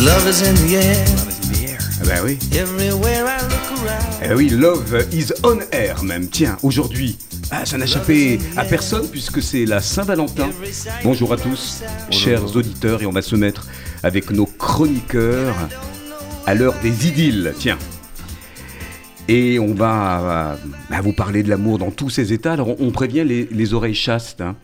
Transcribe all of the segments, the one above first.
Love is in the air. Ah ben oui. Everywhere I look around. Eh oui, Love is on air même. Tiens, aujourd'hui, ah, ça n'a échappé à personne puisque c'est la Saint-Valentin. Bonjour à tous, chers auditeurs, et on va se mettre avec nos chroniqueurs à l'heure des idylles. Tiens. Et on va euh, vous parler de l'amour dans tous ses états. Alors on, on prévient les, les oreilles chastes. hein.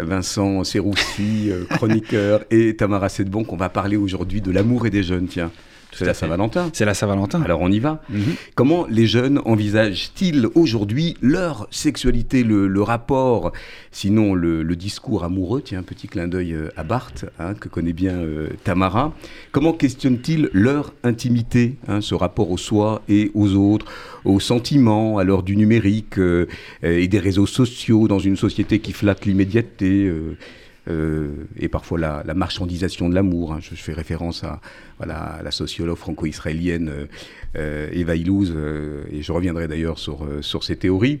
Vincent Serroussi, euh, chroniqueur, et Tamara Sedbon, qu'on va parler aujourd'hui de l'amour et des jeunes. Tiens, c'est la. Saint-Valentin. C'est la Saint-Valentin. Alors on y va. Mhm. Comment les jeunes envisagent-ils aujourd'hui leur sexualité, le, le rapport, sinon le, le discours amoureux? Tiens, un petit clin d'œil euh, à Barthes, hein, que connaît bien euh, Tamara. Comment questionnent-ils leur intimité, hein, ce rapport au soi et aux autres, aux sentiments, à l'heure du numérique euh, et des réseaux sociaux, dans une société qui flatte l'immédiateté euh, et parfois la, la marchandisation de l'amour. hein. Je, je fais référence à, voilà, à la sociologue franco-israélienne euh, euh, Eva Illouz, euh, et je reviendrai d'ailleurs sur, euh, sur ces théories.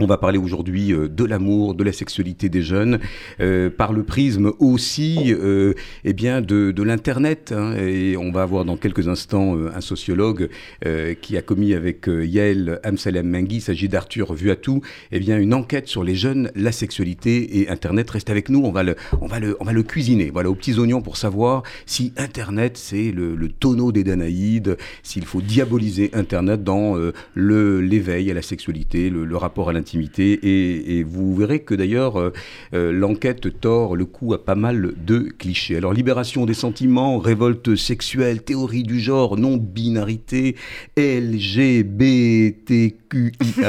On va parler aujourd'hui euh, de l'amour, de la sexualité des jeunes, euh, par le prisme aussi euh, eh bien de, de l'Internet. hein. et on va avoir dans quelques instants euh, un sociologue euh, qui a commis avec euh, Yael Amsalem Mengui, il s'agit d'Arthur Vuatou, eh bien une enquête sur les jeunes, la sexualité et Internet. Reste avec nous, on va le, on va le, on va le cuisiner, voilà, aux petits oignons pour savoir si Internet c'est le, le tonneau des Danaïdes, s'il faut diaboliser Internet dans l'éveil à la sexualité, le, le rapport à Et, et vous verrez que d'ailleurs, euh, euh, l'enquête tord le coup à pas mal de clichés. Alors, libération des sentiments, révolte sexuelle, théorie du genre, non-binarité, LGBTQIA+,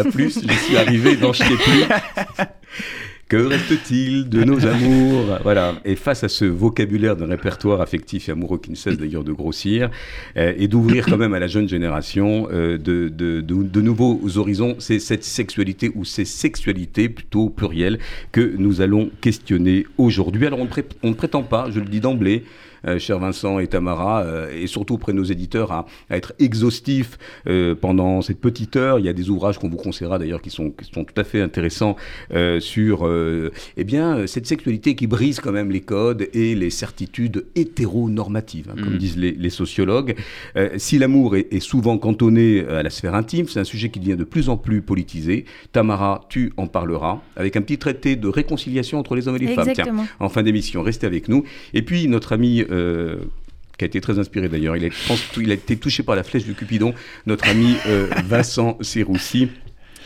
je suis arrivé dans Je sais plus. Que reste-t-il de nos amours? Voilà. Et face à ce vocabulaire d'un répertoire affectif et amoureux qui ne cesse d'ailleurs de grossir, euh, et d'ouvrir quand même à la jeune génération euh, de, nouveaux horizons, c'est cette sexualité ou ces sexualités plutôt plurielles que nous allons questionner aujourd'hui. Alors on on ne prétend pas, je le dis d'emblée, cher Vincent et Tamara, euh, et surtout auprès de nos éditeurs, à, à être exhaustif euh, pendant cette petite heure. Il y a des ouvrages qu'on vous conseillera d'ailleurs qui sont, qui sont tout à fait intéressants euh, sur euh, eh bien, euh, cette sexualité qui brise quand même les codes et les certitudes hétéronormatives, hein, comme Mhm. disent les, les sociologues. Euh, si l'amour est, est souvent cantonné à la sphère intime, c'est un sujet qui devient de plus en plus politisé. Tamara, tu en parleras, avec un petit traité de réconciliation entre les hommes et les femmes. Tiens, Exactement. en fin d'émission. Restez avec nous. Et puis, notre ami. Euh, qui a été très inspiré d'ailleurs, il, a été touché par la flèche du Cupidon, notre ami euh, Vincent Serroussi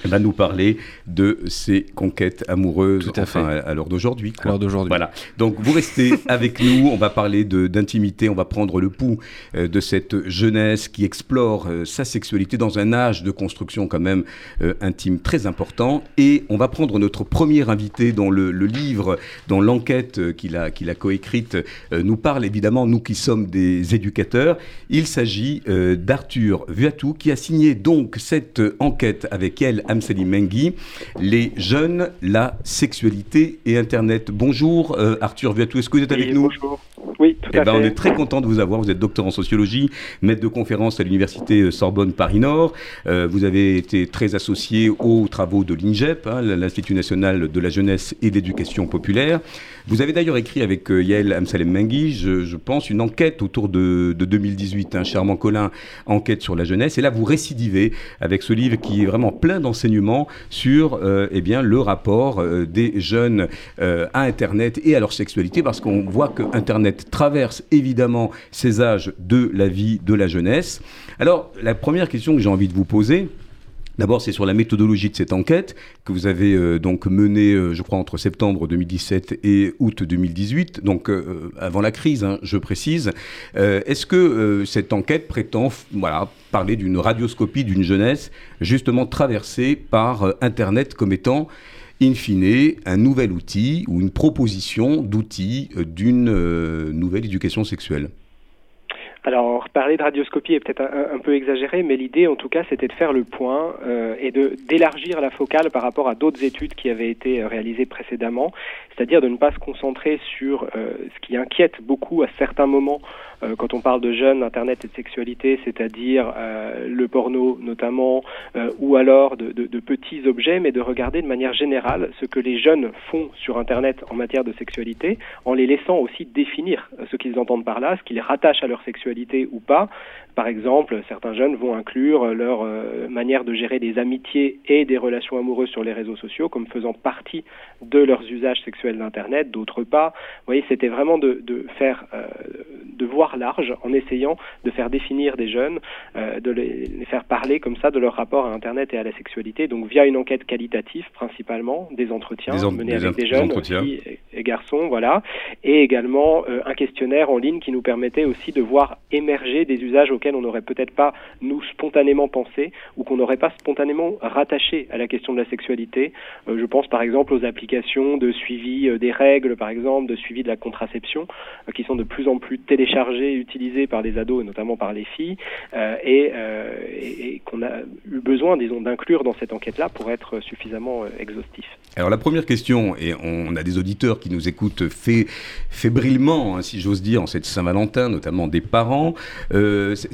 va nous parler de ses conquêtes amoureuses Tout à enfin, fait. à, l'heure d'aujourd'hui. À l'heure d'aujourd'hui. Voilà. Donc vous restez avec nous, on va parler de- d'intimité, on va prendre le pouls euh, de cette jeunesse qui explore euh, sa sexualité dans un âge de construction quand même euh, intime très important. Et on va prendre notre premier invité dont le, le livre, dont l'enquête qu'il a, qu'il a coécrite nous parle évidemment, nous qui sommes des éducateurs. Il s'agit d'Arthur Vuatou qui a signé donc cette enquête avec elle, Amsali Mengui, Les jeunes, la sexualité et Internet. Bonjour euh, Arthur Vuatou, est-ce que vous êtes avec Oui, nous Bonjour. Oui, tout eh à ben, fait. on est très content de vous avoir. Vous êtes docteur en sociologie, maître de conférence à l'université euh, Sorbonne Paris-Nord. Euh, vous avez été très associé aux travaux de l'INGEP, hein, l'Institut national de la jeunesse et de l'éducation populaire. Vous avez d'ailleurs écrit avec euh, Yael Amsalem Mengui, je, pense, une enquête autour de, de 2018, un Charmant Colin, enquête sur la jeunesse. Et là, vous récidivez avec ce livre qui est vraiment plein d'enseignements sur euh, eh bien, le rapport euh, des jeunes à Internet et à leur sexualité, parce qu'on voit que Internet traverse évidemment ces âges de la vie de la jeunesse. Alors, la première question que j'ai envie de vous poser, D'abord, c'est sur la méthodologie de cette enquête que vous avez euh, donc menée, euh, je crois, entre septembre 2017 et août 2018, donc euh, avant la crise, hein, je précise. Est-ce que cette enquête prétend, voilà, parler d'une radioscopie d'une jeunesse justement traversée par Internet comme étant in fine, un nouvel outil ou une proposition d'outil d'une nouvelle éducation sexuelle? Alors, parler de radioscopie est peut-être un, peu exagéré, mais l'idée, en tout cas, c'était de faire le point euh, et de d'élargir la focale par rapport à d'autres études qui avaient été euh, réalisées précédemment, c'est-à-dire de ne pas se concentrer sur euh, ce qui inquiète beaucoup à certains moments quand on parle de jeunes, Internet et de sexualité, c'est-à-dire euh, le porno notamment, euh, ou alors de, de, de, petits objets, mais de regarder de manière générale ce que les jeunes font sur Internet en matière de sexualité, en les laissant aussi définir ce qu'ils entendent par là, ce qui les rattache à leur sexualité ou pas. Par exemple, certains jeunes vont inclure leur manière de gérer des amitiés et des relations amoureuses sur les réseaux sociaux comme faisant partie de leurs usages sexuels d'Internet, d'autres pas. Vous voyez, c'était vraiment de, de faire, de voir large en essayant de faire définir des jeunes, euh, de les, faire parler comme ça de leur rapport à Internet et à la sexualité, donc via une enquête qualitative principalement, des entretiens menés avec des jeunes, filles et, garçons, voilà, et également euh, un questionnaire en ligne qui nous permettait aussi de voir émerger des usages auxquels on n'aurait peut-être pas nous spontanément pensé ou qu'on n'aurait pas spontanément rattaché à la question de la sexualité. Euh, je pense par exemple aux applications de suivi des règles, par exemple, de suivi de la contraception, qui sont de plus en plus téléchargées utilisé par les ados et notamment par les filles euh, euh, et, qu'on a eu besoin, disons, d'inclure dans cette enquête-là pour être suffisamment euh, exhaustif. Alors la première question, et on a des auditeurs qui nous écoutent fébrilement, hein, si j'ose dire, en cette Saint-Valentin, notamment des parents,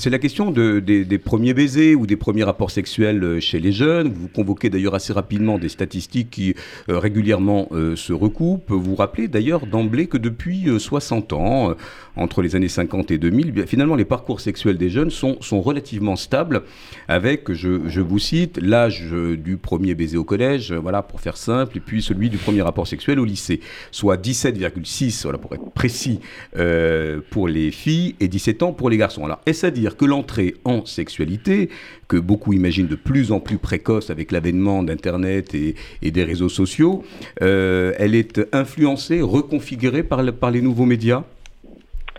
c'est la question de, des, premiers baisers ou des premiers rapports sexuels chez les jeunes. Vous convoquez d'ailleurs assez rapidement des statistiques qui régulièrement se recoupent. Vous rappelez d'ailleurs d'emblée que depuis 60 ans, entre les années 50 et 2000, eh finalement, les parcours sexuels des jeunes sont, relativement stables, avec, je, vous cite, l'âge du premier baiser au collège, voilà, pour faire simple, et puis celui du premier rapport sexuel au lycée, soit 17,6, voilà, pour être précis, euh, pour les filles et 17 ans pour les garçons. Que l'entrée en sexualité, que beaucoup imaginent de plus en plus précoce avec l'avènement d'Internet et, des réseaux sociaux, euh, elle est influencée, reconfigurée par les nouveaux médias?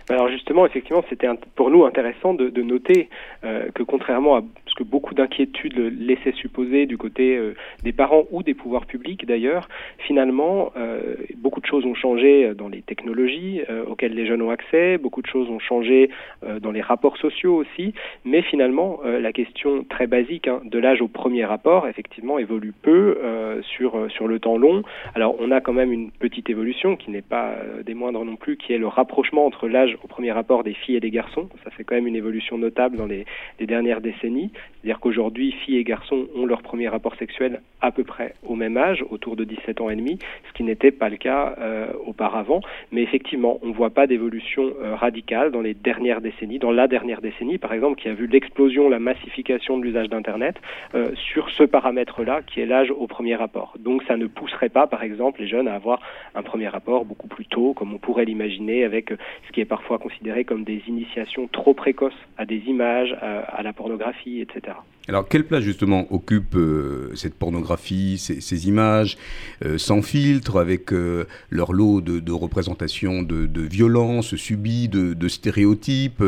Alors justement, effectivement, c'était pour nous intéressant de, de noter euh, que contrairement à ce que beaucoup d'inquiétudes laissaient supposer du côté euh, des parents ou des pouvoirs publics d'ailleurs, finalement, euh, beaucoup de choses ont changé dans les technologies euh, auxquelles les jeunes ont accès, beaucoup de choses ont changé euh, dans les rapports sociaux aussi, mais finalement, la question très basique hein, de l'âge au premier rapport, effectivement, évolue peu sur, sur le temps long. Alors, on a quand même une petite évolution qui n'est pas des moindres non plus, qui est le rapprochement entre l'âge au premier rapport des filles et des garçons. Ça fait quand même une évolution notable dans les, dernières décennies. C'est-à-dire qu'aujourd'hui, filles et garçons ont leur premier rapport sexuel à peu près au même âge, autour de 17 ans et demi, ce qui n'était pas le cas euh, auparavant. Mais effectivement, on ne voit pas d'évolution euh, radicale dans les dernières décennies, dans la dernière décennie, par exemple, qui a vu l'explosion, la massification de l'usage d'Internet euh, sur ce paramètre-là, qui est l'âge au premier rapport. Donc ça ne pousserait pas, par exemple, les jeunes à avoir un premier rapport beaucoup plus tôt, comme on pourrait l'imaginer, avec ce qui est parfois parfois considérées comme des initiations trop précoces à des images, à, la pornographie, etc. Alors, quelle place justement occupe euh, cette pornographie, ces, images euh, sans filtre, avec euh, leur lot de, représentations de, de violences subies, de, stéréotypes,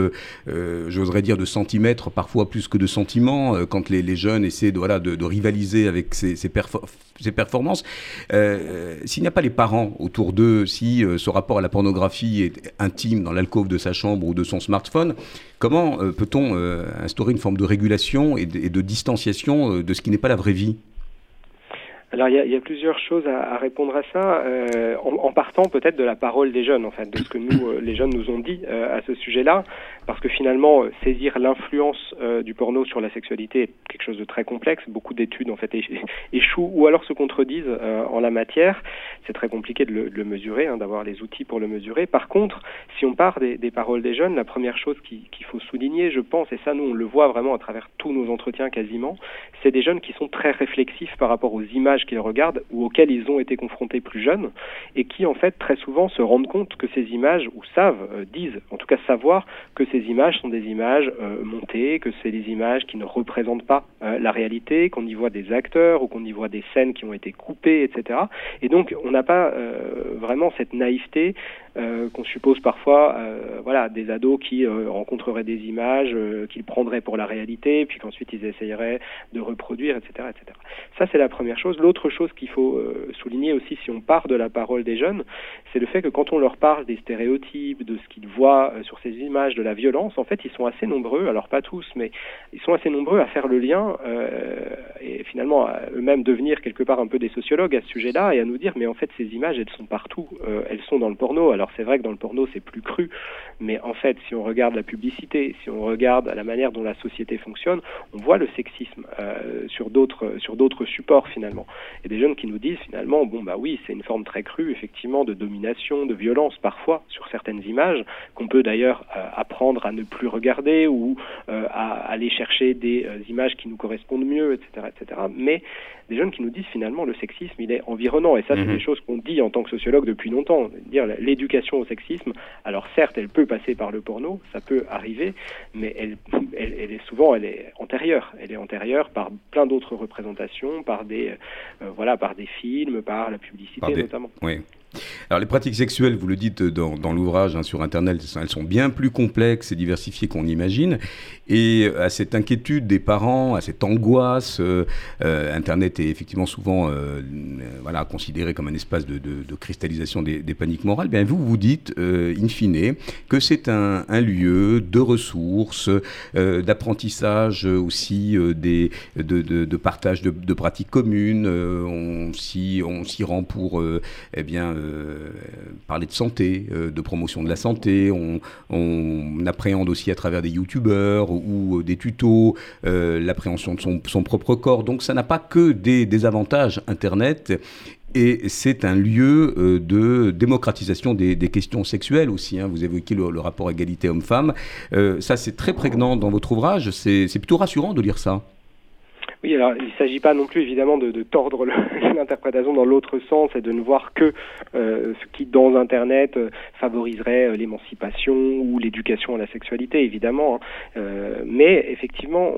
j'oserais dire de centimètres, parfois plus que de sentiments, quand les, jeunes essaient de, voilà, de, rivaliser avec ces, ces, perfor ces performances S'il n'y a pas les parents autour d'eux, si ce rapport à la pornographie est intime dans de sa chambre ou de son smartphone, comment peut-on instaurer une forme de régulation et de, distanciation euh, de ce qui n'est pas la vraie vie? Alors il y a, plusieurs choses à, répondre à ça, euh, en, partant peut-être de la parole des jeunes, en fait, de ce que nous, euh, les jeunes nous ont dit euh, à ce sujet-là, parce que finalement euh, saisir l'influence euh, du porno sur la sexualité est quelque chose de très complexe. Beaucoup d'études en fait échouent ou alors se contredisent en la matière. C'est très compliqué de le, mesurer, hein, d'avoir les outils pour le mesurer. Par contre, si on part des, paroles des jeunes, la première chose qu'il qu faut souligner, je pense, et ça nous on le voit vraiment à travers tous nos entretiens quasiment, c'est des jeunes qui sont très réflexifs par rapport aux images qu'ils regardent ou auxquels ils ont été confrontés plus jeunes et qui en fait très souvent se rendent compte que ces images ou savent, euh, disent, en tout cas savoir que ces images sont des images euh, montées, que c'est des images qui ne représentent pas euh, la réalité, qu'on y voit des acteurs ou qu'on y voit des scènes qui ont été coupées, etc. Et donc on n'a pas euh, vraiment cette naïveté euh, qu'on suppose parfois, euh, voilà, des ados qui euh, rencontreraient des images qu'ils prendraient pour la réalité, puis qu'ensuite ils essayeraient de reproduire, etc., etc. Ça, c'est la première chose. L'autre chose qu'il faut souligner aussi, si on part de la parole des jeunes, c'est le fait que quand on leur parle des stéréotypes, de ce qu'ils voient sur ces images, de la violence, en fait, ils sont assez nombreux, alors pas tous, mais ils sont assez nombreux à faire le lien euh, et finalement à eux-mêmes devenir quelque part un peu des sociologues à ce sujet-là et à nous dire, mais en fait, ces images, elles sont partout. Euh, elles sont dans le porno. Alors c'est vrai que dans le porno, c'est plus cru, mais en fait, si on regarde la publicité, si on regarde la manière dont la société fonctionne, on voit le sexisme euh, sur d'autres sur d'autres supports finalement. Et des jeunes qui nous disent finalement, bon bah oui, c'est une forme très crue, effectivement, de domination, de violence parfois sur certaines images qu'on peut d'ailleurs euh, apprendre à ne plus regarder ou euh, à aller chercher des images qui nous correspondent mieux, etc., etc. Mais des jeunes qui nous disent finalement le sexisme il est environnant et ça c'est Mhm. des choses qu'on dit en tant que sociologue depuis longtemps dire l'éducation au sexisme alors certes elle peut passer par le porno ça peut arriver mais elle, elle, elle est souvent elle est antérieure elle est antérieure par plein d'autres représentations par des euh, voilà par des films par la publicité Par des- notamment Oui. Alors les pratiques sexuelles, vous le dites dans, l'ouvrage hein, sur Internet, elles sont- bien plus complexes et diversifiées qu'on imagine. Et euh, à cette inquiétude des parents, à cette angoisse, euh, euh, Internet est effectivement souvent voilà, considéré comme un espace de, cristallisation des, paniques morales. Bien vous, vous dites, in fine, que c'est un, lieu de ressources, d'apprentissage aussi, des, de, partage de, pratiques communes. on s'y rend pour eh bien, euh, parler de santé, euh, de promotion de la santé. On, appréhende aussi à travers des youtubeurs ou euh, des tutos l'appréhension de son, propre corps. Donc ça n'a pas que des, des avantages Internet. Et c'est un lieu de démocratisation des, questions sexuelles aussi. hein. Vous évoquez le, le rapport égalité homme-femme. Ça, c'est très prégnant dans votre ouvrage. C'est plutôt rassurant de lire ça. Oui, alors il ne s'agit pas non plus évidemment de, tordre l'interprétation dans l'autre sens et de ne voir que euh, ce qui dans Internet euh, favoriserait euh, l'émancipation ou l'éducation à la sexualité, évidemment. hein. Mais effectivement,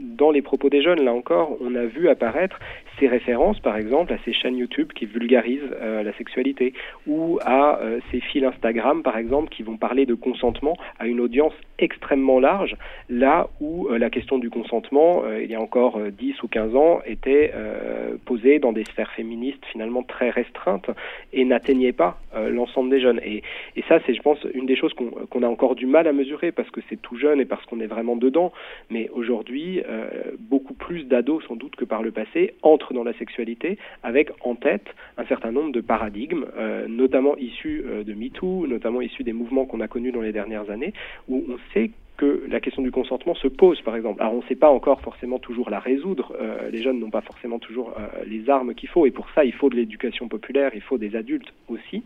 dans les propos des jeunes, là encore, on a vu apparaître ces références, par exemple, à ces chaînes YouTube qui vulgarisent la sexualité ou à ces fils Instagram, par exemple, qui vont parler de consentement à une audience extrêmement large, là où euh, la question du consentement, euh, il y a encore euh, 10 ou 15 ans, était euh, posée dans des sphères féministes finalement très restreintes et n'atteignait pas euh, l'ensemble des jeunes. Et, et ça, c'est, je pense, une des choses qu'on, qu'on a encore du mal à mesurer parce que c'est tout jeune et parce qu'on est vraiment dedans. Mais aujourd'hui, euh, beaucoup plus d'ados, sans doute que par le passé, entrent dans la sexualité avec en tête un certain nombre de paradigmes, euh, notamment issus euh, de MeToo, notamment issus des mouvements qu'on a connus dans les dernières années, où on sait que la question du consentement se pose, par exemple. Alors, on ne sait pas encore forcément toujours la résoudre. euh, les jeunes n'ont pas forcément toujours euh, les armes qu'il faut, et pour ça, il faut de l'éducation populaire, il faut des adultes aussi.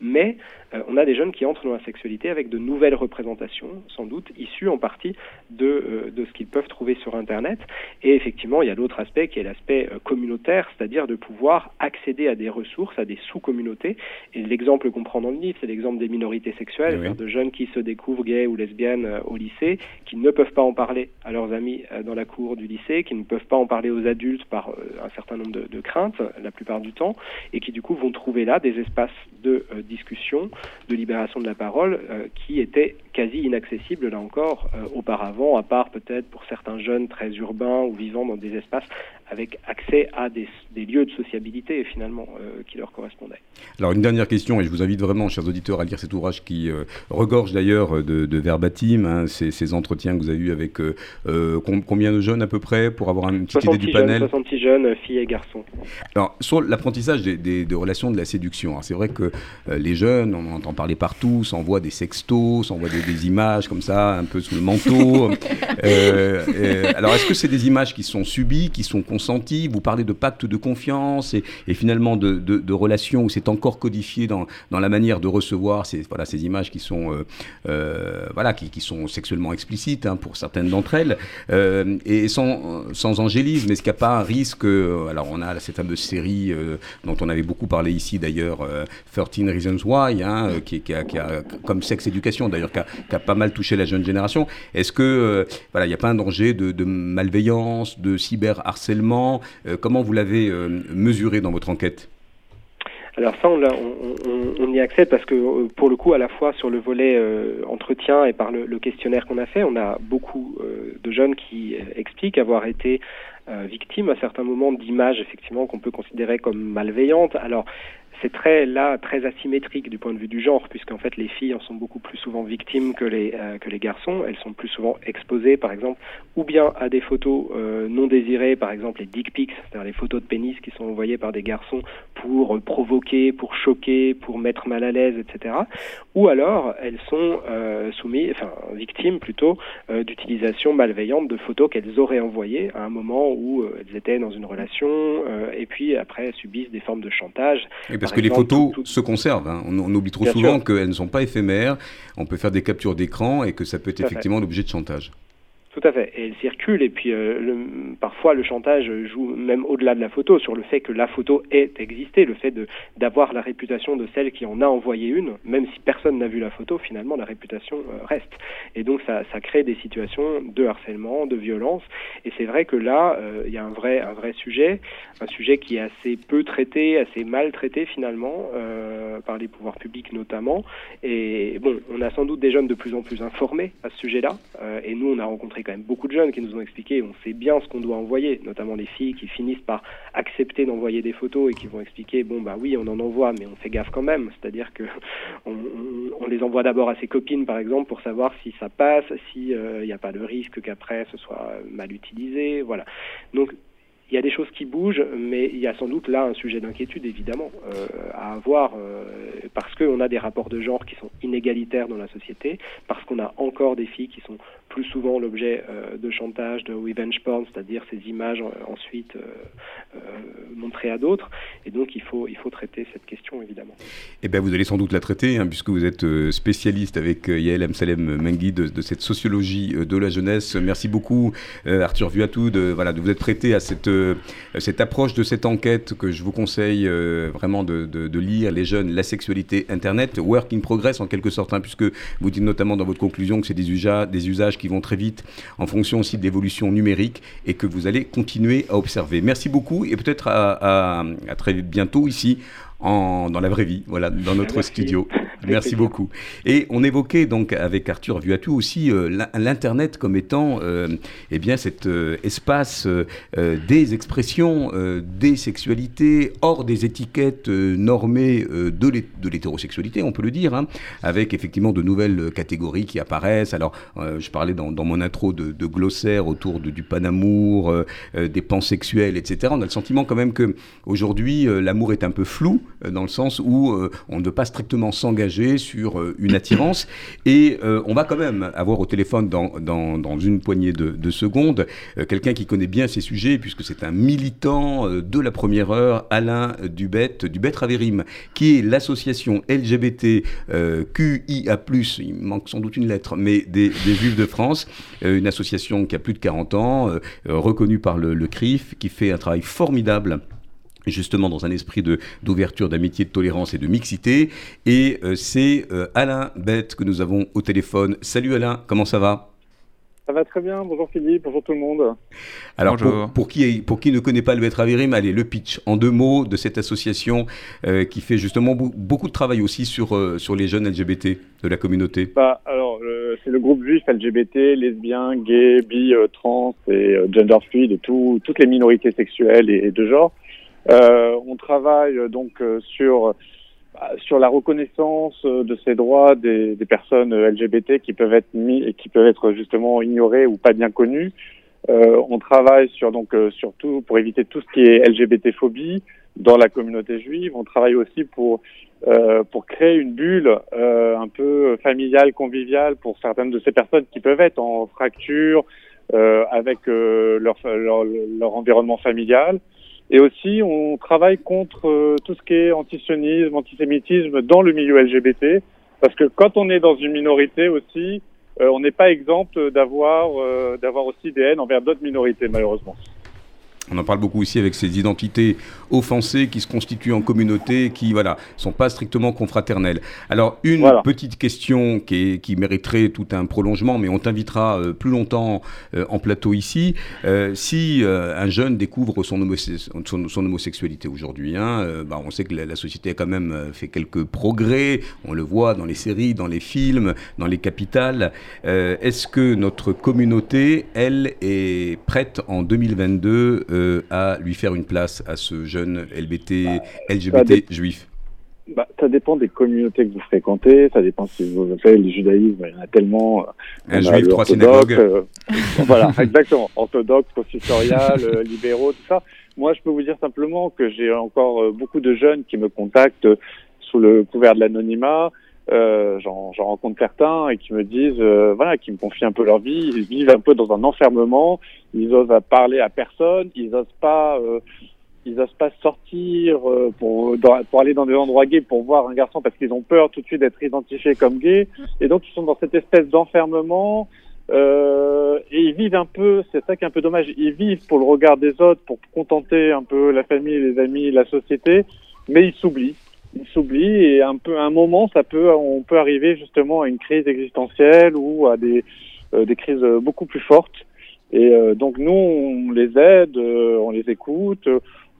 Mais euh, on a des jeunes qui entrent dans la sexualité avec de nouvelles représentations, sans doute issues en partie de, euh, de ce qu'ils peuvent trouver sur Internet. Et effectivement, il y a l'autre aspect qui est l'aspect euh, communautaire, c'est-à-dire de pouvoir accéder à des ressources, à des sous-communautés. Et l'exemple qu'on prend dans le livre, c'est l'exemple des minorités sexuelles, Oui. c'est-à-dire de jeunes qui se découvrent gays ou lesbiennes au lycée, qui ne peuvent pas en parler à leurs amis dans la cour du lycée, qui ne peuvent pas en parler aux adultes par un certain nombre de, de craintes, la plupart du temps, et qui du coup vont trouver là des espaces de euh, discussion, de libération de la parole, euh, qui étaient quasi inaccessibles là encore euh, auparavant, à part peut-être pour certains jeunes très urbains ou vivant dans des espaces avec accès à des, des lieux de sociabilité finalement euh, qui leur correspondaient. Alors une dernière question, et je vous invite vraiment, chers auditeurs, à lire cet ouvrage qui euh, regorge d'ailleurs de, de verbatim, hein, ces, ces entretiens que vous avez eus avec euh, com- combien de jeunes à peu près, pour avoir une petite idée 66 du jeunes, panel? 66 jeunes, filles et garçons. Alors, sur l'apprentissage des, des- des relations de la séduction, hein, c'est vrai que les jeunes, on en entend parler partout, s'envoient des sextos, s'envoient des, des images comme ça, un peu sous le manteau. Alors, est-ce que c'est des images qui sont subies, qui sont consenties Vous parlez de pacte de confiance et, finalement de, relations où c'est encore codifié dans, dans la manière de recevoir ces, voilà, ces images qui sont, euh, euh, voilà, qui, qui sont sexuellement explicites hein, pour certaines d'entre elles. Euh, et sans, sans angélisme, est-ce qu'il n'y a pas un risque Alors, on a cette fameuse série dont on avait beaucoup parlé ici d'ailleurs, euh, 13 Reasons Why, hein, qui, a, comme sex éducation d'ailleurs, qui a, pas mal touché la jeune génération. Est-ce que voilà, il n'y a pas un danger de, de malveillance, de cyberharcèlement Euh, Comment vous l'avez euh, mesuré dans votre enquête? Alors ça, on, y accède parce que euh, pour le coup, à la fois sur le volet entretien et par le, questionnaire qu'on a fait, on a beaucoup de jeunes qui expliquent avoir été victimes à certains moments d'images effectivement qu'on peut considérer comme malveillantes. Alors c'est très là très asymétrique du point de vue du genre, puisqu'en fait les filles en sont beaucoup plus souvent victimes que les que les garçons. Elles sont plus souvent exposées, par exemple, ou bien à des photos non désirées, par exemple les dick pics, c'est-à-dire les photos de pénis qui sont envoyées par des garçons pour provoquer, pour choquer, pour mettre mal à l'aise, etc. Ou alors elles sont soumises, enfin victimes plutôt, d'utilisation malveillante de photos qu'elles auraient envoyées à un moment où elles étaient dans une relation et puis après subissent des formes de chantage. Que les photos se conservent. Hein. On, oublie trop souvent qu'elles ne sont pas éphémères. On peut faire des captures d'écran et que ça peut être effectivement l'objet de chantage. Tout à fait. Et elle circule. Et puis, euh, le, parfois, le chantage joue même au-delà de la photo sur le fait que la photo ait existé, le fait d'avoir la réputation de celle qui en a envoyé une, même si personne n'a vu la photo, finalement, la réputation euh, reste. Et donc, ça, ça, crée des situations de harcèlement, de violence. Et c'est vrai que là, euh, il y a un vrai, un vrai sujet, un sujet qui est assez peu traité, assez mal traité, finalement, par les pouvoirs publics notamment. Et bon, on a sans doute des jeunes de plus en plus informés à ce sujet-là. et nous, on a rencontré quand même beaucoup de jeunes qui nous ont expliqué, on sait bien ce qu'on doit envoyer, notamment les filles qui finissent par accepter d'envoyer des photos et qui vont expliquer, bon bah oui, on en envoie, mais on fait gaffe quand même. C'est-à-dire que on, les envoie d'abord à ses copines, par exemple, pour savoir si ça passe, s'il euh, n'y a pas de risque qu'après ce soit mal utilisé, voilà. Donc il y a des choses qui bougent, mais il y a sans doute là un sujet d'inquiétude évidemment euh, à avoir euh, parce qu'on a des rapports de genre qui sont inégalitaires dans la société, parce qu'on a encore des filles qui sont plus souvent l'objet euh, de chantage, de revenge porn, c'est-à-dire ces images ensuite montrées à d'autres. Et donc il faut, il faut traiter cette question évidemment. Eh bien vous allez sans doute la traiter, hein, puisque vous êtes spécialiste avec Yael Amsalem Mengui de, de, cette sociologie de la jeunesse. Merci beaucoup Arthur Vuatou de, voilà, de vous être prêté à cette euh, cette approche de cette enquête que je vous conseille euh, vraiment de, lire, les jeunes, la sexualité Internet, work in progress en quelque sorte, hein, puisque vous dites notamment dans votre conclusion que c'est des, usages, des usages qui vont très vite en fonction aussi de l'évolution numérique et que vous allez continuer à observer. Merci beaucoup et peut-être à, très bientôt ici dans la vraie vie, voilà, dans notre studio. Merci beaucoup. Et on évoquait donc avec Arthur Vuatou aussi euh, l'Internet comme étant euh, eh bien cet euh, espace des expressions, des sexualités, hors des étiquettes normées de l'hétérosexualité, on peut le dire, hein, avec effectivement de nouvelles catégories qui apparaissent. Alors, je parlais dans, mon intro de, de, glossaire autour du panamour, des pansexuels, etc. On a le sentiment quand même que aujourd'hui l'amour est un peu flou dans le sens où on ne veut pas strictement s'engager sur euh, une attirance. Et euh, on va quand même avoir au téléphone dans, dans, une poignée de, secondes euh, quelqu'un qui connaît bien ces sujets, puisque c'est un militant de la première heure, Alain Dubet, Dubet Raverim, qui est l'association LGBT QIA, il manque sans doute une lettre, mais des, Juifs de France, une association qui a plus de 40 ans, reconnue par le CRIF, qui fait un travail formidable justement dans un esprit d'ouverture, d'amitié, de tolérance et de mixité. Et euh, c'est euh, Alain Bette que nous avons au téléphone. Salut Alain, comment ça va? Ça va très bien, bonjour Philippe, bonjour tout le monde. Alors Pour, qui, pour qui ne connaît pas le Bête Ravirim, allez, le pitch en deux mots de cette association euh, qui fait justement beaucoup de travail aussi sur, sur les jeunes LGBT de la communauté. Bah, alors c'est le groupe juif LGBT, lesbiens, gays, bi, trans et gender fluid et tout, toutes les minorités sexuelles et de genre. Euh, on travaille euh, donc euh, sur bah, sur la reconnaissance de ces droits des, des, personnes LGBT qui peuvent être mis et qui peuvent être justement ignorées ou pas bien connues. Euh, on travaille sur donc surtout pour éviter tout ce qui est LGBT phobie dans la communauté juive. On travaille aussi pour euh, pour créer une bulle un peu familiale, conviviale pour certaines de ces personnes qui peuvent être en fracture avec leur, leur, leur environnement familial. Et aussi, on travaille contre euh, tout ce qui est antisionisme, antisémitisme dans le milieu LGBT, parce que quand on est dans une minorité aussi, euh, on n'est pas exempt d'avoir euh, d'avoir aussi des haines envers d'autres minorités, malheureusement. On en parle beaucoup ici avec ces identités offensées qui se constituent en communauté, qui voilà sont pas strictement confraternelles. Alors une petite question qui, qui, mériterait tout un prolongement, mais on t'invitera euh, plus longtemps euh, en plateau ici. Euh, si un jeune découvre son, son, homosexualité aujourd'hui, hein, bah, on sait que la, société a quand même fait quelques progrès. On le voit dans les séries, dans les films, dans les capitales. Est-ce que notre communauté, elle, est prête en 2022 à lui faire une place à ce jeune LBT, LGBT juif ça dépend des communautés que vous fréquentez, ça dépend si vous faites le judaïsme, il y en a tellement. Un juif, trois synagogues. Euh, voilà, exactement. Orthodoxe, consistorial, euh, libéraux, tout ça. Moi, je peux vous dire simplement que j'ai encore euh, beaucoup de jeunes qui me contactent sous le couvert de l'anonymat. Euh, J'en rencontre certains et qui me disent, voilà, qui me confient un peu leur vie. Ils vivent un peu dans un enfermement. Ils osent parler à personne. Ils osent pas ils n'osent pas sortir euh, pour, pour aller dans des endroits gays pour voir un garçon parce qu'ils ont peur tout de suite d'être identifiés comme gays. Et donc ils sont dans cette espèce d'enfermement. Euh, et ils vivent un peu, c'est ça qui est un peu dommage, ils vivent pour le regard des autres, pour contenter un peu la famille, les amis, la société, mais ils s'oublient. Ils s'oublient et un peu, un moment, ça peut, on peut arriver justement à une crise existentielle ou à des, euh, des crises beaucoup plus fortes. Et euh, donc nous, on les aide, on les écoute,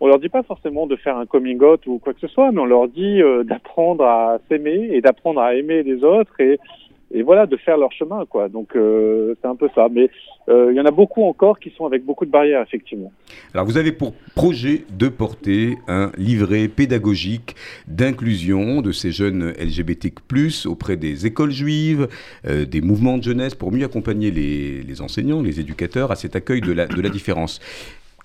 on leur dit pas forcément de faire un coming out ou quoi que ce soit, mais on leur dit euh, d'apprendre à s'aimer et d'apprendre à aimer les autres et, et voilà, de faire leur chemin, quoi. Donc euh, c'est un peu ça. Mais euh, il y en a beaucoup encore qui sont avec beaucoup de barrières, effectivement. Alors vous avez pour projet de porter un livret pédagogique d'inclusion de ces jeunes LGBTQ+ auprès des écoles juives, des mouvements de jeunesse pour mieux accompagner les, enseignants, les éducateurs à cet accueil de la différence.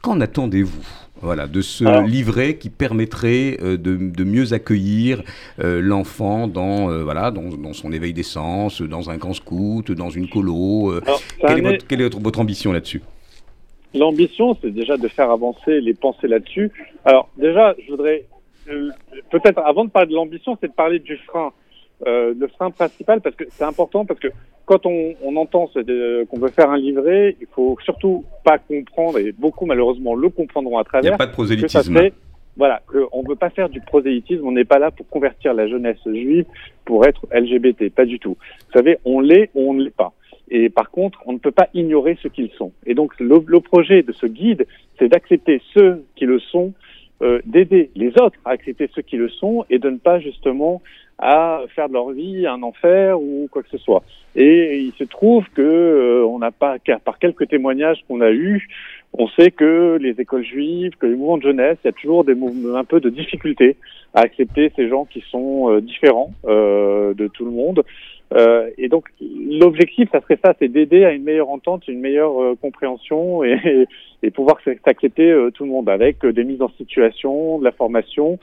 Qu'en attendez-vous voilà, de ce livret qui permettrait euh, de, mieux accueillir euh, l'enfant dans, euh, voilà, dans, son éveil d'essence, dans un camp scout, dans une colo. quelle, est votre, ambition là-dessus? L'ambition, c'est déjà de faire avancer les pensées là-dessus. Alors déjà, je voudrais peut-être avant de parler de l'ambition, c'est de parler du frein. le frein principal, parce que c'est important, parce que quand on, on entend qu'on veut faire un livret, il faut surtout pas comprendre, et beaucoup malheureusement le comprendront à travers. Il n'y a pas de prosélytisme. voilà, qu'on ne veut pas faire du prosélytisme, on n'est pas là pour convertir la jeunesse juive pour être LGBT, pas du tout. Vous savez, on l'est ou on ne l'est pas. Et par contre, on ne peut pas ignorer ce qu'ils sont. Et donc, le, le projet de ce guide, c'est d'accepter ceux qui le sont, euh, d'aider les autres à accepter ceux qui le sont et de ne pas justement à faire de leur vie un enfer ou quoi que ce soit. Et il se trouve que euh, on n'a pas, par quelques témoignages qu'on a eus, on sait que les écoles juives, que les mouvements de jeunesse, il y a toujours des un peu de difficultés à accepter ces gens qui sont euh, différents euh, de tout le monde. Euh, et donc l'objectif, ça serait ça, c'est d'aider à une meilleure entente, une meilleure euh, compréhension et, et pouvoir s'accepter tout le monde avec des mises en situation, de la formation, euh,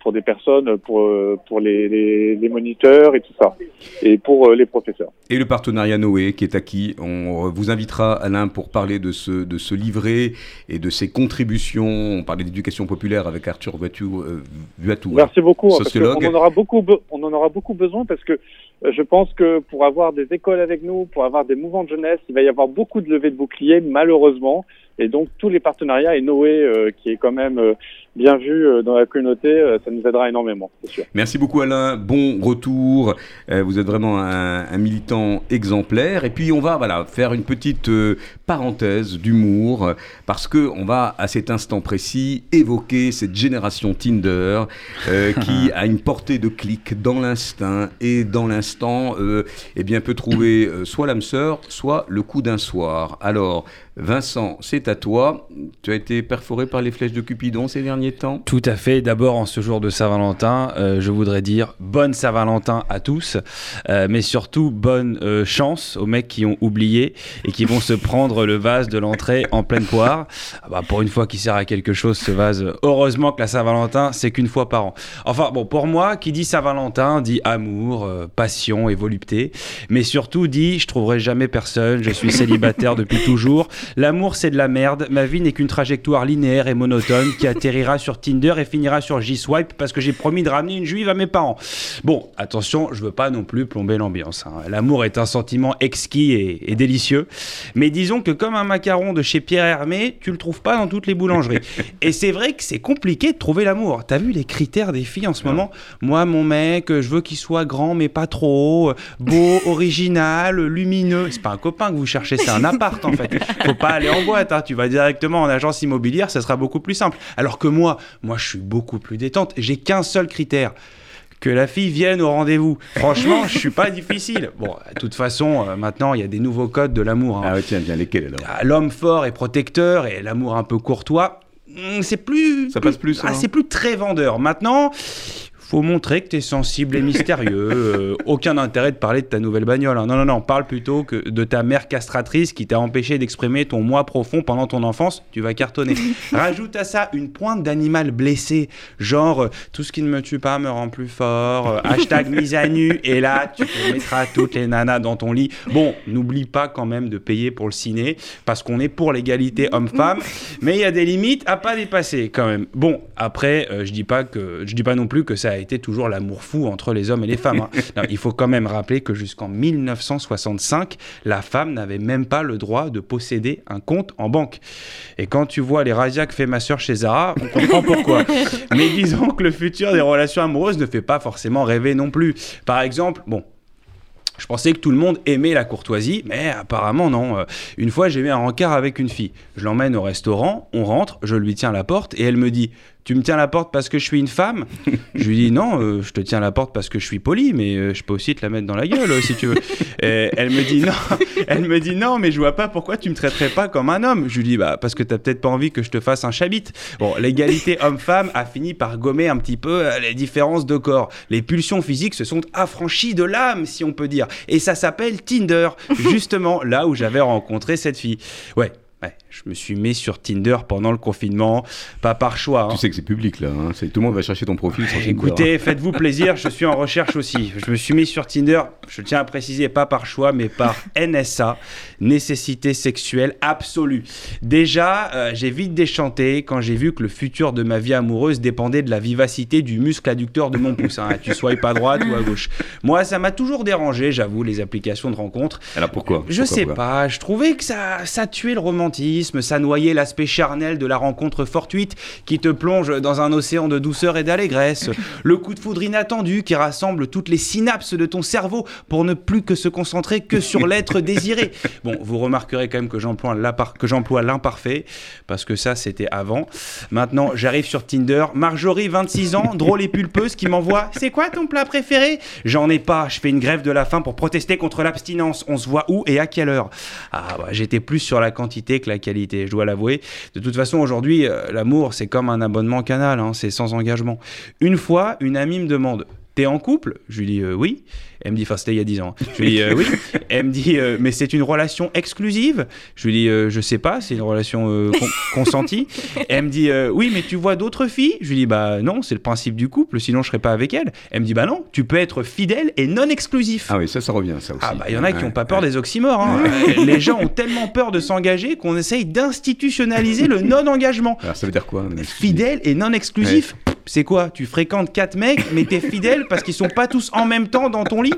pour des personnes, pour, euh, pour les, les, les, moniteurs et tout ça, et pour euh, les professeurs. Et le partenariat Noé qui est acquis, on vous invitera Alain pour parler de ce, de ce livret et de ses contributions. On parlait d'éducation populaire avec Arthur Vuatou. Merci beaucoup, sociologue. on, en aura beaucoup, on en aura beaucoup besoin parce que je pense que pour avoir des écoles avec nous, pour avoir des mouvements de jeunesse, il va y avoir beaucoup de levées de boucliers, malheureusement. Et donc tous les partenariats et Noé, euh, qui est quand même euh, bien vu euh, dans la communauté, ça nous aidera énormément, c'est sûr. Merci beaucoup Alain, bon retour. vous êtes vraiment un, un, militant exemplaire. Et puis on va voilà faire une petite parenthèse d'humour parce que on va à cet instant précis évoquer cette génération Tinder qui a une portée de clic dans l'instinct et dans l'instant, eh bien peut trouver soit l'âme sœur, soit le coup d'un soir. Alors Vincent, c'est à toi. Tu as été perforé par les flèches de Cupidon ces derniers temps Tout à fait. D'abord, en ce jour de Saint-Valentin, euh, je voudrais dire bonne Saint-Valentin à tous, euh, mais surtout bonne euh, chance aux mecs qui ont oublié et qui vont se prendre le vase de l'entrée en pleine poire. Ah bah, pour une fois qui sert à quelque chose, ce vase, heureusement que la Saint-Valentin, c'est qu'une fois par an. Enfin, bon, pour moi, qui dit Saint-Valentin dit amour, passion et volupté, mais surtout dit je trouverai jamais personne, je suis célibataire depuis toujours. L'amour, c'est de la merde. Ma vie n'est qu'une trajectoire linéaire et monotone qui atterrira sur Tinder et finira sur J-Swipe parce que j'ai promis de ramener une juive à mes parents. Bon, attention, je veux pas non plus plomber l'ambiance. Hein. L'amour est un sentiment exquis et, délicieux. Mais disons que comme un macaron de chez Pierre Hermé, tu le trouves pas dans toutes les boulangeries. Et c'est vrai que c'est compliqué de trouver l'amour. T'as vu les critères des filles en ce moment? Moi, mon mec, je veux qu'il soit grand mais pas trop, beau, original, lumineux. C'est pas un copain que vous cherchez, c'est un appart en fait faut pas aller en boîte, hein. tu vas directement en agence immobilière, ça sera beaucoup plus simple. Alors que moi, moi je suis beaucoup plus détente, j'ai qu'un seul critère que la fille vienne au rendez-vous. Franchement, je suis pas difficile. Bon, de toute façon, euh, maintenant, il y a des nouveaux codes de l'amour. Hein. Ah ouais, tiens, bien lesquels alors? Ah, L'homme fort et protecteur et l'amour un peu courtois, hmm, c'est plus. Ça passe plus. Ah, c'est plus très vendeur. Maintenant, faut montrer que tu es sensible et mystérieux. Euh, aucun intérêt de parler de ta nouvelle bagnole. hein. Non, non, non, parle plutôt que de ta mère castratrice qui t'a empêché d'exprimer ton moi profond pendant ton enfance. Tu vas cartonner. Rajoute à ça une pointe d'animal blessé, genre euh, tout ce qui ne me tue pas me rend plus fort. euh, hashtag mise à nu. Et là, tu te mettras toutes les nanas dans ton lit. Bon, n'oublie pas quand même de payer pour le ciné parce qu'on est pour l'égalité homme-femme, mais il y a des limites à pas dépasser quand même. Bon, après, euh, je dis pas que je dis pas non plus que ça a été toujours l'amour fou entre les hommes et les femmes. hein. Non, il faut quand même rappeler que jusqu'en 1965, la femme n'avait même pas le droit de posséder un compte en banque. Et quand tu vois les razzias que fait ma sœur chez Zara, on comprend pourquoi. Mais disons que le futur des relations amoureuses ne fait pas forcément rêver non plus. Par exemple, bon, je pensais que tout le monde aimait la courtoisie, mais apparemment non. Euh, Une fois, j'ai eu un rencard avec une fille. Je l'emmène au restaurant, on rentre, je lui tiens la porte et elle me dit Tu me tiens la porte parce que je suis une femme Je lui dis Non, euh, je te tiens la porte parce que je suis poli, mais euh, je peux aussi te la mettre dans la gueule euh, si tu veux. Et elle me dit Non, elle me dit Non, mais je vois pas pourquoi tu me traiterais pas comme un homme. Je lui dis Bah, parce que t'as peut-être pas envie que je te fasse un chabit. Bon, l'égalité homme-femme a fini par gommer un petit peu les différences de corps. Les pulsions physiques se sont affranchies de l'âme, si on peut dire. Et ça s'appelle Tinder, justement là où j'avais rencontré cette fille. Ouais. Ouais, je me suis mis sur Tinder pendant le confinement, pas par choix. hein. Tu sais que c'est public là, hein. Tout le monde va chercher ton profil sur Tinder. Écoutez, faites-vous plaisir, je suis en recherche aussi. Je me suis mis sur Tinder, je tiens à préciser, pas par choix, mais par NSA, nécessité sexuelle absolue. Déjà, euh, j'ai vite déchanté quand j'ai vu que le futur de ma vie amoureuse dépendait de la vivacité du muscle adducteur de mon pouce. hein. Tu sois pas à droite ou à gauche. Moi, ça m'a toujours dérangé, j'avoue, les applications de rencontres. Alors pourquoi? Je Pourquoi sais pas pas, je trouvais que ça, ça tuait le romantisme, ça noyait l'aspect charnel de la rencontre fortuite qui te plonge dans un océan de douceur et d'allégresse, le coup de foudre inattendu qui rassemble toutes les synapses de ton cerveau pour ne plus que se concentrer que sur l'être désiré. Bon, vous remarquerez quand même que j'emploie l'appar- que j'emploie l'imparfait, parce que ça c'était avant. Maintenant, j'arrive sur Tinder, Marjorie, 26 ans, drôle et pulpeuse, qui m'envoie « C'est quoi ton plat préféré ?» J'en ai pas, je fais une grève de la faim pour protester contre l'abstinence. On se voit où et à quelle heure? Ah, bah, j'étais plus sur la quantité que la qualité, je dois l'avouer. De toute façon, aujourd'hui, euh, l'amour, c'est comme un abonnement canal, hein, c'est sans engagement. Une fois, une amie me demande T'es en couple? Je lui dis euh, oui. Elle me dit, enfin c'était il y a 10 ans. Je lui dis euh, oui. Elle me dit, euh, mais c'est une relation exclusive? Je lui dis, je sais pas, c'est une relation con- consentie. Elle me dit, oui, mais tu vois d'autres filles? Je lui dis, bah non, c'est le principe du couple, sinon je serais pas avec elle. Elle me dit, bah non, tu peux être fidèle et non exclusif. Ah oui, ça, ça revient, ça aussi. Ah bah il y en a qui n'ont pas peur des oxymores. hein. Les gens ont tellement peur de s'engager qu'on essaye d'institutionnaliser le non-engagement. Alors ça veut dire quoi? Fidèle et non exclusif. C'est quoi Tu fréquentes quatre mecs, mais t'es fidèle parce qu'ils sont pas tous en même temps dans ton lit?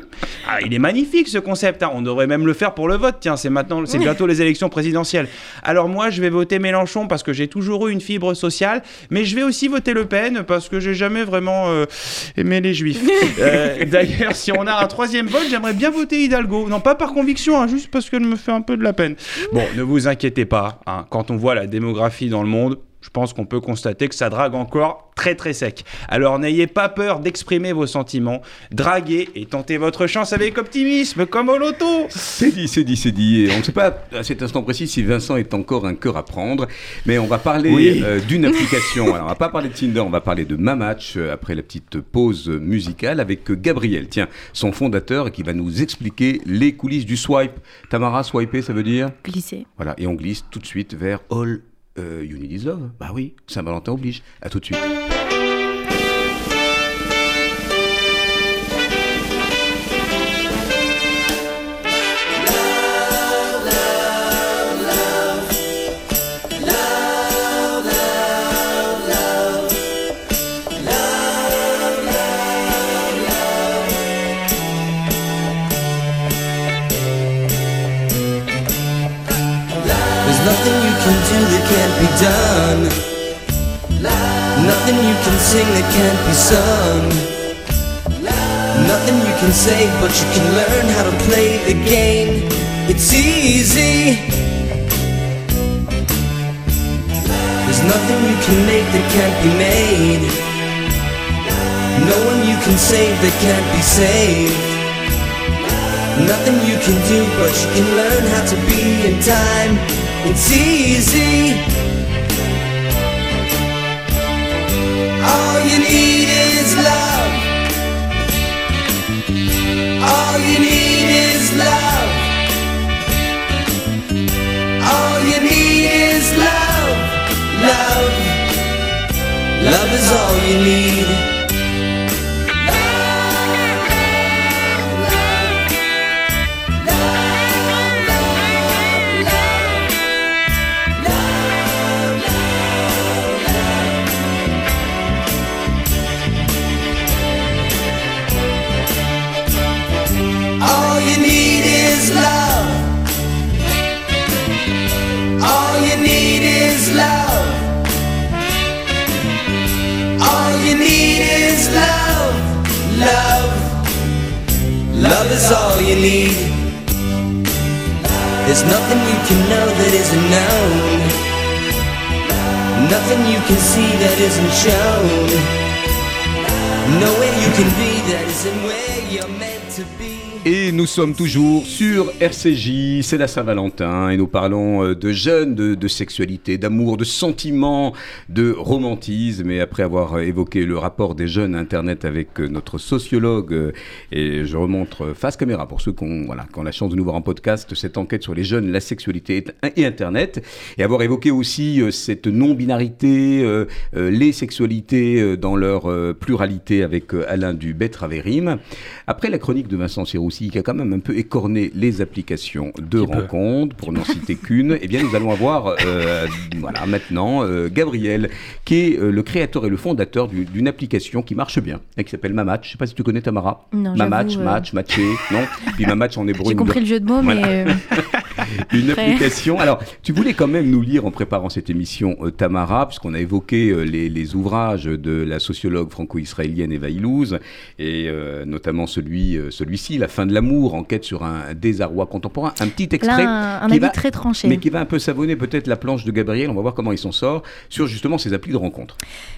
Ah, il est magnifique ce concept. hein. On devrait même le faire pour le vote. Tiens, c'est maintenant, c'est bientôt les élections présidentielles. Alors moi, je vais voter Mélenchon parce que j'ai toujours eu une fibre sociale, mais je vais aussi voter Le Pen parce que j'ai jamais vraiment euh, aimé les Juifs. Euh, D'ailleurs, si on a un troisième vote, j'aimerais bien voter Hidalgo. Non, pas par conviction, hein, juste parce qu'elle me fait un peu de la peine. Bon, ne vous inquiétez pas. hein. Quand on voit la démographie dans le monde, pense qu'on peut constater que ça drague encore très très sec. Alors n'ayez pas peur d'exprimer vos sentiments, draguez et tentez votre chance avec optimisme, comme au loto. C'est dit, c'est dit, c'est dit. Et on ne sait pas à cet instant précis si Vincent est encore un cœur à prendre, mais on va parler Oui. euh, d'une application. Alors, on va pas parler de Tinder, on va parler de Mamatch euh, après la petite pause musicale avec euh, Gabriel, tiens, son fondateur, qui va nous expliquer les coulisses du swipe. Tamara, swiper, ça veut dire? Glisser. Voilà, et on glisse tout de suite vers All You Need Love. Bah oui, Saint-Valentin oblige. À tout de suite. Be done. Nothing you can sing that can't be sung. Nothing you can say, but you can learn how to play the game. It's easy. There's nothing you can make that can't be made. No one you can save that can't be saved. Nothing you can do, but you can learn how to be in time. It's easy. You need is love. All you need is love. Love. Love is all you need. Is all you need. There's nothing you can know that isn't known. Nothing you can see that isn't shown. Nowhere you can be that isn't where Et nous sommes toujours sur RCJ, c'est la Saint-Valentin, et nous parlons euh, de jeunes, de, sexualité, d'amour, de sentiments, de romantisme. Et après avoir euh, évoqué le rapport des jeunes à Internet avec euh, notre sociologue, et je remontre face caméra pour ceux qui ont, voilà, la chance de nous voir en podcast, cette enquête sur les jeunes, la sexualité et Internet, et avoir évoqué aussi cette non-binarité, les sexualités dans leur pluralité avec Alain Dubé-Travérim. Après la chronique de Vincent Qui a quand même un peu écorné les applications de rencontres, pour n'en citer qu'une, eh bien nous allons avoir euh, voilà, maintenant euh, Gabriel, qui est euh, le créateur et le fondateur du- d'une application qui marche bien, et qui s'appelle Mamatch. Je ne sais pas si tu connais Tamara. Non, Mamatch, euh, match, matché, non? Puis Mamatch en hébreu. J'ai compris le jeu de mots, Voilà. mais euh, une application. Alors, tu voulais quand même nous lire en préparant cette émission, euh, Tamara, puisqu'on a évoqué euh, les, les ouvrages de la sociologue franco-israélienne Eva Illouz, et euh, notamment celui, celui-ci, La fin de l'amour, enquête sur un désarroi contemporain. Un petit extrait. là, un, un qui avis va- très tranché. Mais qui va un peu savonner peut-être la planche de Gabriel, on va voir comment il s'en sort, sur justement ces applis de rencontre.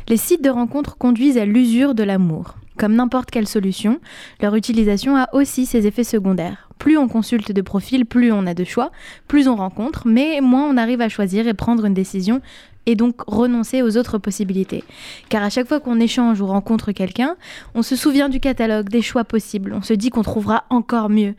Les sites de rencontres conduisent à l'usure de l'amour. Comme n'importe quelle solution, leur utilisation a aussi ses effets secondaires. Plus on consulte de profils, plus on a de choix, plus on rencontre, mais moins on arrive à choisir et prendre une décision et donc renoncer aux autres possibilités. Car à chaque fois qu'on échange ou rencontre quelqu'un, on se souvient du catalogue, des choix possibles, on se dit qu'on trouvera encore mieux.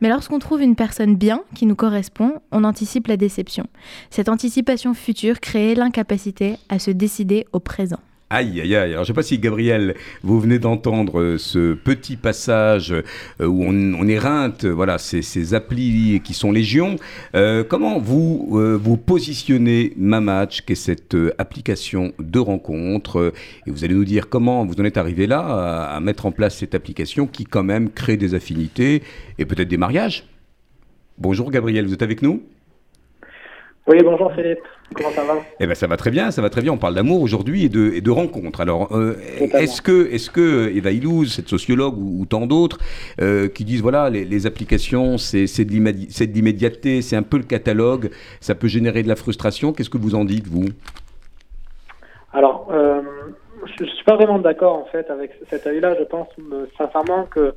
Mais lorsqu'on trouve une personne bien, qui nous correspond, on anticipe la déception. Cette anticipation future crée l'incapacité à se décider au présent. Aïe, aïe, aïe. Alors, je ne sais pas si, Gabriel, vous venez d'entendre euh, ce petit passage euh, où on, on éreinte euh, voilà, ces, ces applis qui sont légion. Comment vous vous positionnez Mamatch, qui est cette application de rencontre Et vous allez nous dire comment vous en êtes arrivé là à mettre en place cette application qui, quand même, crée des affinités et peut-être des mariages? Bonjour, Gabriel, vous êtes avec nous? Oui, bonjour Philippe. Comment ça va? Eh ben ça va très bien, ça va très bien. On parle d'amour aujourd'hui et de, et de rencontres. Alors, euh, est-ce que, est-ce que Eva Illouz, cette sociologue ou, ou tant d'autres, euh, qui disent voilà, les, les applications, c'est c'est de l'immédiateté, c'est un peu le catalogue, ça peut générer de la frustration. Qu'est-ce que vous en dites, vous? Alors, euh, je ne suis pas vraiment d'accord en fait avec cet avis-là. Je pense sincèrement que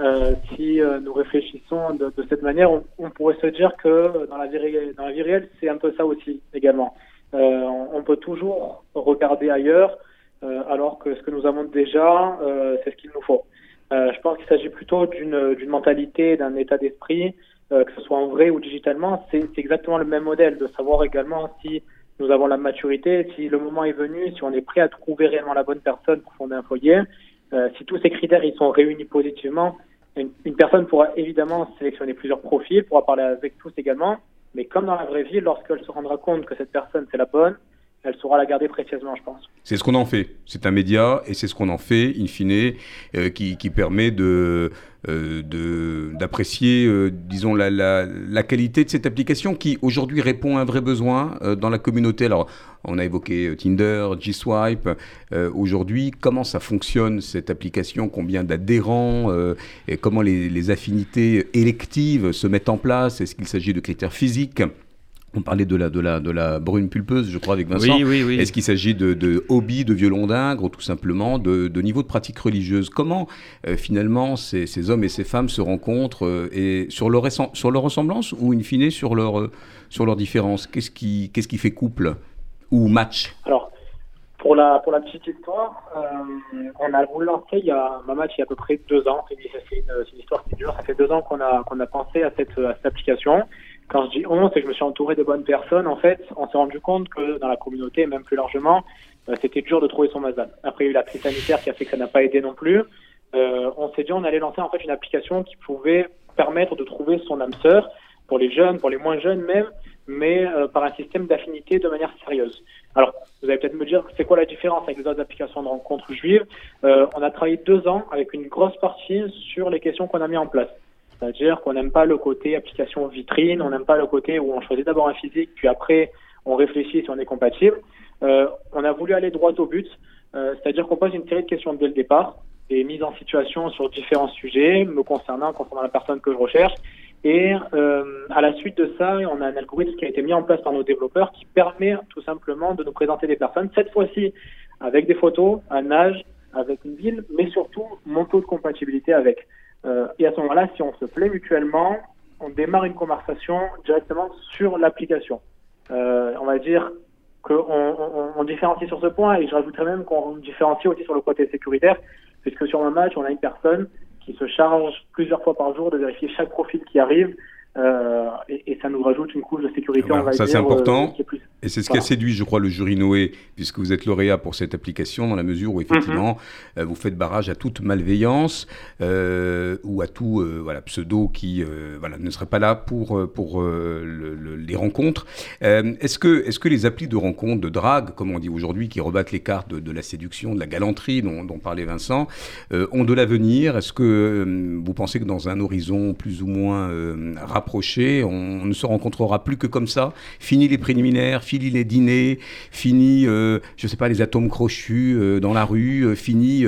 euh, si euh, nous réfléchissons de, de cette manière, on, on pourrait se dire que dans la vie, ré- dans la vie réelle, c'est un peu ça aussi également. Euh, on, on peut toujours regarder ailleurs, euh, alors que ce que nous avons déjà, euh, c'est ce qu'il nous faut. Je pense qu'il s'agit plutôt d'une mentalité, d'un état d'esprit, que ce soit en vrai ou digitalement. C'est exactement le même modèle, de savoir également si nous avons la maturité, si le moment est venu, si on est prêt à trouver réellement la bonne personne pour fonder un foyer, euh, si tous ces critères ils sont réunis positivement, une, une personne pourra évidemment sélectionner plusieurs profils, pourra parler avec tous également, mais comme dans la vraie vie, lorsqu'elle se rendra compte que cette personne c'est la bonne, elle saura la garder précieusement, je pense. C'est ce qu'on en fait. C'est un média et c'est ce qu'on en fait, in fine, euh, qui, qui permet de euh, d'apprécier, euh, disons, la, la, la qualité de cette application qui aujourd'hui répond à un vrai besoin dans la communauté. Alors, on a évoqué Tinder, G-Swipe. Aujourd'hui, comment ça fonctionne cette application? Combien d'adhérents et Comment les affinités électives se mettent en place? Est-ce qu'il s'agit de critères physiques? On parlait de la, de, la, de la brune pulpeuse, je crois, avec Vincent. Oui, oui, oui. Est-ce qu'il s'agit de, de hobby, de violon d'ingre, ou tout simplement de, de niveau de pratique religieuse Comment euh, finalement ces, ces hommes et ces femmes se rencontrent euh, et sur leur, sur leur ressemblance ou in fine sur leur, euh, sur leur différence? Qu'est-ce qui, qu'est-ce qui fait couple ou match? Alors, pour la, pour la petite histoire, euh, on a voulu lancer il y a un match il y a à peu près deux ans. C'est une, c'est une, c'est une histoire qui dure. Ça fait deux ans qu'on a, qu'on a pensé à cette, à cette application. Quand je dis on, c'est que je me suis entouré de bonnes personnes. En fait, on s'est rendu compte que dans la communauté, même plus largement, euh, c'était dur de trouver son Mazda. Après, il y a eu la crise sanitaire qui a fait que ça n'a pas aidé non plus. Euh, on s'est dit on allait lancer en fait une application qui pouvait permettre de trouver son âme sœur pour les jeunes, pour les moins jeunes même, mais euh, par un système d'affinité de manière sérieuse. Alors, vous allez peut-être me dire, c'est quoi la différence avec les autres applications de rencontres juives? Euh, On a travaillé deux ans avec une grosse partie sur les questions qu'on a mis en place. C'est-à-dire qu'on n'aime pas le côté application vitrine, on n'aime pas le côté où on choisit d'abord un physique, puis après on réfléchit si on est compatible. Euh, on a voulu aller droit au but, euh, c'est-à-dire qu'on pose une série de questions dès le départ, des mises en situation sur différents sujets me concernant, concernant la personne que je recherche, et euh, à la suite de ça, on a un algorithme qui a été mis en place par nos développeurs qui permet tout simplement de nous présenter des personnes, cette fois-ci avec des photos, un âge, avec une ville, mais surtout mon taux de compatibilité avec. Euh, et à ce moment-là, si on se plaît mutuellement, on démarre une conversation directement sur l'application. Euh, on va dire qu'on on, on différencie sur ce point et je rajouterais même qu'on différencie aussi sur le côté sécuritaire, puisque sur un match, on a une personne qui se charge plusieurs fois par jour de vérifier chaque profil qui arrive. Euh, et, et, ça nous rajoute une couche de sécurité. Voilà, on va ça c'est important. euh, est plus... Et c'est ce Voilà. qui a séduit, je crois, le jury Noé, puisque vous êtes lauréat pour cette application, dans la mesure où effectivement euh, vous faites barrage à toute malveillance ou à tout voilà, pseudo qui voilà, ne serait pas là pour, pour le- le- les rencontres. Est-ce, que, est-ce que les applis de rencontres, de drague, comme on dit aujourd'hui, qui rebattent les cartes de, de la séduction, de la galanterie dont, dont parlait Vincent, ont de l'avenir? Est-ce que vous pensez que dans un horizon plus ou moins euh, on, ne se rencontrera plus que comme ça Fini les préliminaires, fini les dîners, fini, euh, je sais pas, les atomes crochus euh, dans la rue, euh, fini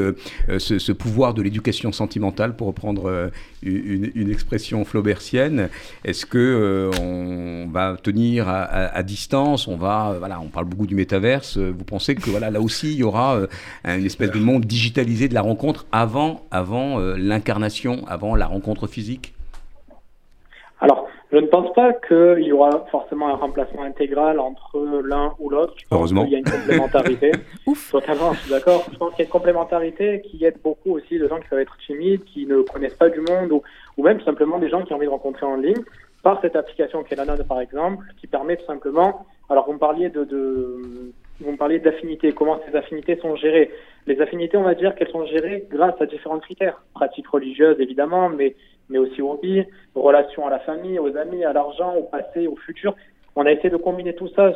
ce, pouvoir de l'éducation sentimentale, pour reprendre une, expression flaubertienne. Est-ce que on va tenir à, distance? On va, on parle beaucoup du métaverse. Vous pensez que voilà, là aussi, il y aura une espèce de monde digitalisé de la rencontre avant, avant l'incarnation, avant la rencontre physique? Alors, je ne pense pas qu'il y aura forcément un remplacement intégral entre l'un ou l'autre. Heureusement. qu'il y a une complémentarité. Ouf. Totalement, je suis d'accord. Je pense qu'il y a une complémentarité qui aide beaucoup aussi de gens qui peuvent être timides, qui ne connaissent pas du monde, ou, ou même tout simplement des gens qui ont envie de rencontrer en ligne, par cette application qui est la nôtre, par exemple, qui permet tout simplement. Alors, vous me parliez de, de vous me parliez d'affinités, comment ces affinités sont gérées? Les affinités, on va dire qu'elles sont gérées grâce à différents critères. Pratiques religieuses, évidemment, mais, mais aussi hobby, relation à la famille, aux amis, à l'argent, au passé, au futur. On a essayé de combiner tout ça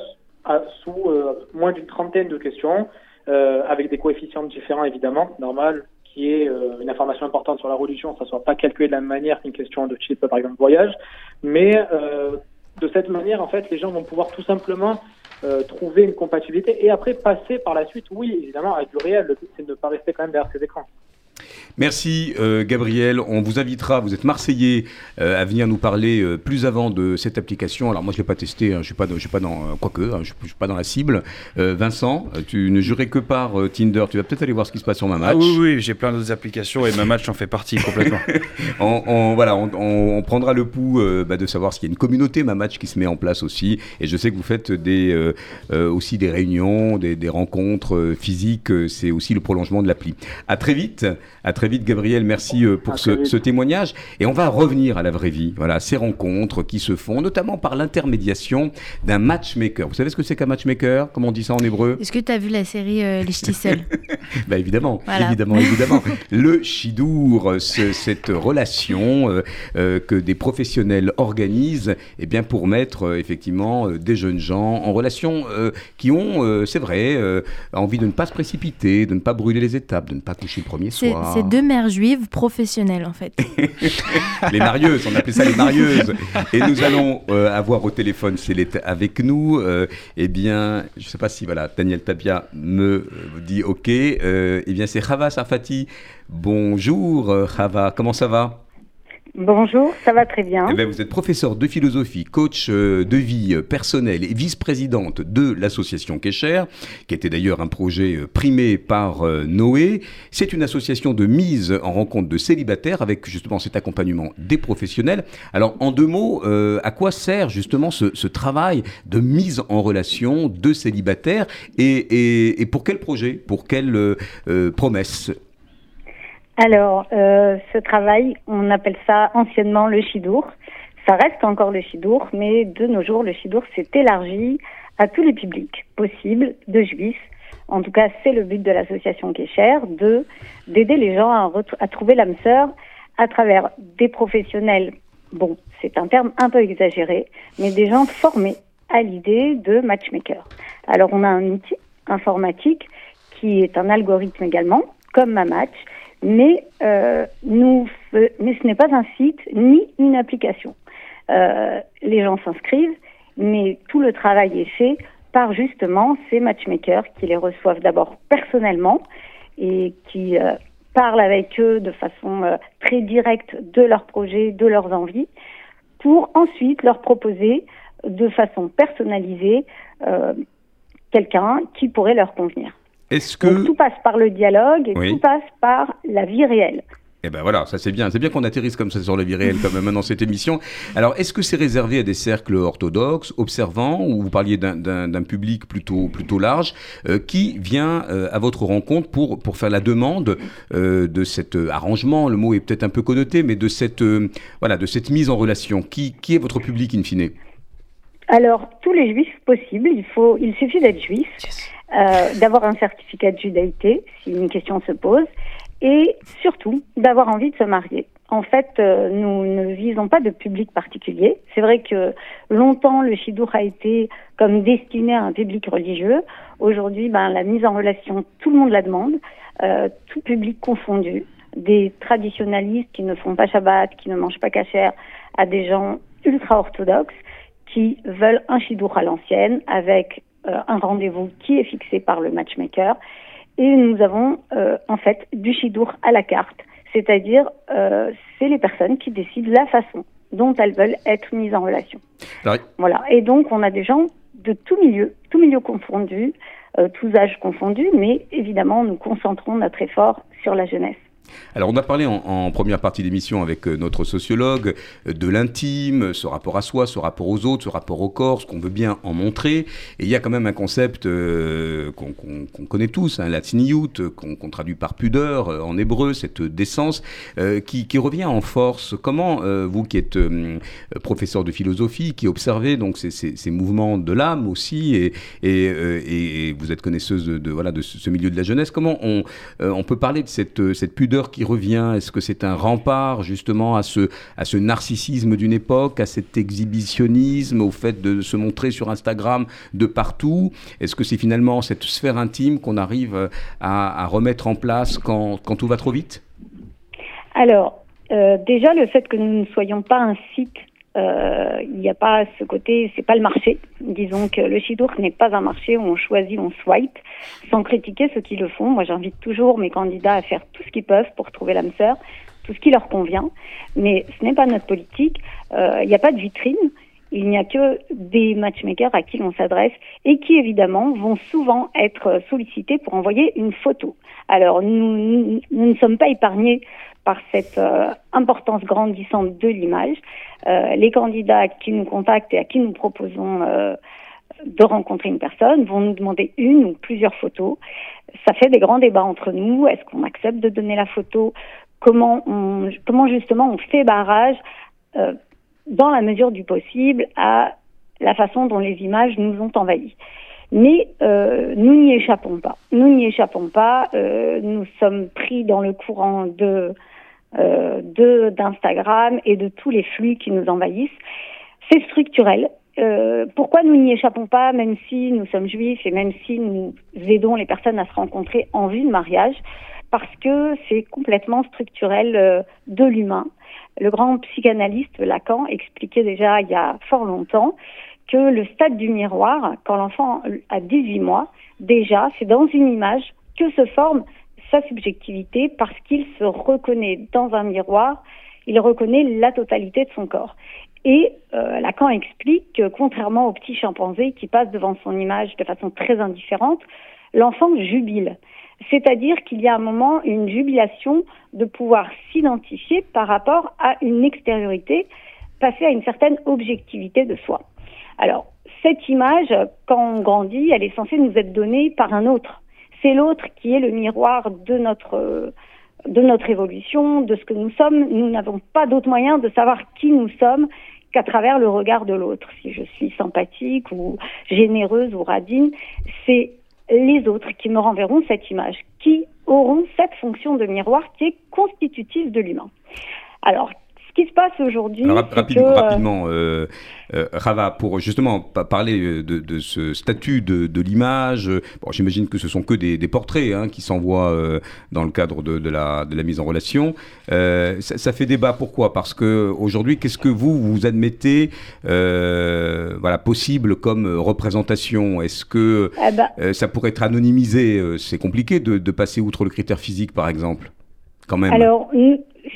sous euh, moins d'une trentaine de questions, euh, avec des coefficients différents, évidemment, normal, qui est euh, une information importante sur la religion, ça ne soit pas calculé de la même manière qu'une question de type, par exemple, voyage. Mais euh, de cette manière, en fait, les gens vont pouvoir tout simplement euh, trouver une compatibilité et après passer par la suite, oui, évidemment, à du réel. Le but, c'est de ne pas rester quand même derrière ces écrans. Merci euh, Gabriel. On vous invitera, vous êtes Marseillais, euh, à venir nous parler euh, plus avant de cette application. Alors moi je l'ai pas testé, hein, je suis pas, dans- je suis pas dans, quoique, hein, je, je suis pas dans la cible. Vincent, tu ne jurais que par Tinder. Tu vas peut-être aller voir ce qui se passe sur ma match. Ah oui, oui, j'ai plein d'autres applications et ma match en fait partie complètement. on, on- voilà, on, prendra le pouls bah, de savoir s'il y a une communauté ma match qui se met en place aussi. Et je sais que vous faites des, aussi des réunions, des, des rencontres physiques. C'est aussi le prolongement de l'appli. À très vite. À très vite, Gabriel. Merci euh, pour ce, témoignage. Et on va revenir à la vraie vie. Voilà, ces rencontres qui se font, notamment par l'intermédiation d'un matchmaker. Vous savez ce que c'est qu'un matchmaker? Comment on dit ça en hébreu? Est-ce que tu as vu la série euh, Les bah évidemment, Voilà. évidemment, évidemment. Le chidour, ce- cette relation euh, euh, que des professionnels organisent, eh bien pour mettre euh, effectivement euh, des jeunes gens en relation euh, qui ont, euh, c'est vrai, euh, envie de ne pas se précipiter, de ne pas brûler les étapes, de ne pas coucher le premier soir. c'est deux mères juives professionnelles en fait. les marieuses, on appelait ça les marieuses. Et nous allons euh, avoir au téléphone, si est avec nous, euh, eh bien, je ne sais pas si voilà, Daniel Tapia me euh, dit OK, eh bien c'est Khava Sarfati. Bonjour Khava, comment ça va? Bonjour, ça va très bien. Eh ben, vous êtes professeur de philosophie, coach euh, de vie euh, personnelle et vice-présidente de l'association Kesher, qui était d'ailleurs un projet euh, primé par Noé. C'est une association de mise en rencontre de célibataires avec justement cet accompagnement des professionnels. Alors en deux mots, à quoi sert justement ce, travail de mise en relation de célibataires et pour quel projet, pour quelle promesse? Alors, euh, ce travail, on appelle ça anciennement le chidour. Ça reste encore le chidour, mais de nos jours, le chidour s'est élargi à tous les publics possibles de juifs. En tout cas, c'est le but de l'association Kécher, de d'aider les gens à, à trouver l'âme sœur à travers des professionnels. Bon, c'est un terme un peu exagéré, mais des gens formés à l'idée de matchmaker. Alors, on a un outil informatique qui est un algorithme également, comme ma match, mais, euh, nous, mais ce n'est pas un site ni une application. Euh, les gens s'inscrivent, mais tout le travail est fait par justement ces matchmakers qui les reçoivent d'abord personnellement et qui euh, parlent avec eux de façon très directe de leurs projets, de leurs envies, pour ensuite leur proposer de façon personnalisée quelqu'un qui pourrait leur convenir. Est-ce que... tout passe par le dialogue et tout passe par la vie réelle. Eh ben voilà, ça c'est bien. C'est bien qu'on atterrisse comme ça sur la vie réelle quand même dans cette émission. Alors, est-ce que c'est réservé à des cercles orthodoxes, observants, ou vous parliez d'un public plutôt, plutôt large, euh, qui vient euh, à votre rencontre pour, pour faire la demande euh, de cet arrangement, le mot est peut-être un peu connoté, mais de cette, voilà, de cette mise en relation qui, qui est votre public in fine? Alors, tous les juifs possibles, il, faut, il suffit d'être juif. Euh, d'avoir un certificat de judaïté si une question se pose, et surtout d'avoir envie de se marier. En fait, euh, nous ne visons pas de public particulier. C'est vrai que longtemps le chidour a été comme destiné à un public religieux. Aujourd'hui, ben, la mise en relation, tout le monde la demande, euh, tout public confondu, des traditionalistes qui ne font pas Shabbat, qui ne mangent pas cachère, à des gens ultra orthodoxes qui veulent un chidour à l'ancienne avec un rendez-vous qui est fixé par le matchmaker. Et nous avons euh, en fait du chidour à la carte, c'est-à-dire euh, c'est les personnes qui décident la façon dont elles veulent être mises en relation. Voilà. Et donc on a des gens de tout milieu, tout milieu confondu, tous âges confondus, mais évidemment nous concentrons notre effort sur la jeunesse. Alors on a parlé en, première partie d'émission avec euh, notre sociologue euh, de l'intime, ce rapport à soi, ce rapport aux autres, ce rapport au corps, ce qu'on veut bien en montrer. Et il y a quand même un concept euh, qu'on connaît tous, hein, la qu'on traduit par pudeur en hébreu, cette décence, qui, revient en force. Comment vous qui êtes professeur de philosophie, qui observez donc ces, mouvements de l'âme aussi, et, vous êtes connaisseuse de, voilà, de ce milieu de la jeunesse, comment on, peut parler de cette pudeur qui revient Est-ce que c'est un rempart justement à ce, à ce narcissisme d'une époque, à cet exhibitionnisme, au fait de se montrer sur Instagram de partout? Est-ce que c'est finalement cette sphère intime qu'on arrive à, remettre en place quand, quand, tout va trop vite? Alors, euh, déjà le fait que nous ne soyons pas un site euh, il n'y a pas ce côté, c'est pas le marché. Disons que le chidour n'est pas un marché où on choisit, on swipe, sans critiquer ceux qui le font. Moi, j'invite toujours mes candidats à faire tout ce qu'ils peuvent pour trouver l'âme sœur, tout ce qui leur convient. Mais ce n'est pas notre politique. Euh, il n'y a pas de vitrine. Il n'y a que des matchmakers à qui l'on s'adresse et qui évidemment vont souvent être sollicités pour envoyer une photo. Alors nous, ne sommes pas épargnés par cette euh, importance grandissante de l'image. Euh, les candidats qui nous contactent et à qui nous proposons euh, de rencontrer une personne vont nous demander une ou plusieurs photos. Ça fait des grands débats entre nous. Est-ce qu'on accepte de donner la photo? Comment on, comment justement on fait barrage dans la mesure du possible à la façon dont les images nous ont envahis. Mais euh, nous n'y échappons pas. Nous n'y échappons pas. Euh, nous sommes pris dans le courant de euh, d'Instagram et de tous les flux qui nous envahissent. C'est structurel. Euh, pourquoi nous n'y échappons pas, même si nous sommes juifs et même si nous aidons les personnes à se rencontrer en vue de mariage? Parce que c'est complètement structurel euh, de l'humain. Le grand psychanalyste Lacan expliquait déjà il y a fort longtemps que le stade du miroir, quand l'enfant a 18 mois, déjà, c'est dans une image que se forme sa subjectivité parce qu'il se reconnaît dans un miroir, il reconnaît la totalité de son corps. Et euh, Lacan explique que, contrairement au petit chimpanzé qui passe devant son image de façon très indifférente, l'enfant jubile. C'est-à-dire qu'il y a un moment une jubilation de pouvoir s'identifier par rapport à une extériorité, passer à une certaine objectivité de soi. Alors, cette image, quand on grandit, elle est censée nous être donnée par un autre. C'est l'autre qui est le miroir de notre de notre évolution, de ce que nous sommes. Nous n'avons pas d'autre moyen de savoir qui nous sommes qu'à travers le regard de l'autre. Si je suis sympathique ou généreuse ou radine, c'est les autres qui me renverront cette image, qui auront cette fonction de miroir qui est constitutive de l'humain. Alors, qui se passe aujourd'hui. rapidement, rapidement euh, euh, Rava, pour justement parler de, ce statut de, l'image, bon, j'imagine que ce sont que des, portraits hein, qui s'envoient euh, dans le cadre de, la, de la mise en relation. Ça, fait débat. Pourquoi? Parce que aujourd'hui, qu'est-ce que vous vous admettez voilà, possible comme représentation? Est-ce que eh ben ça pourrait être anonymisé? C'est compliqué de, passer outre le critère physique, par exemple, quand même. Alors,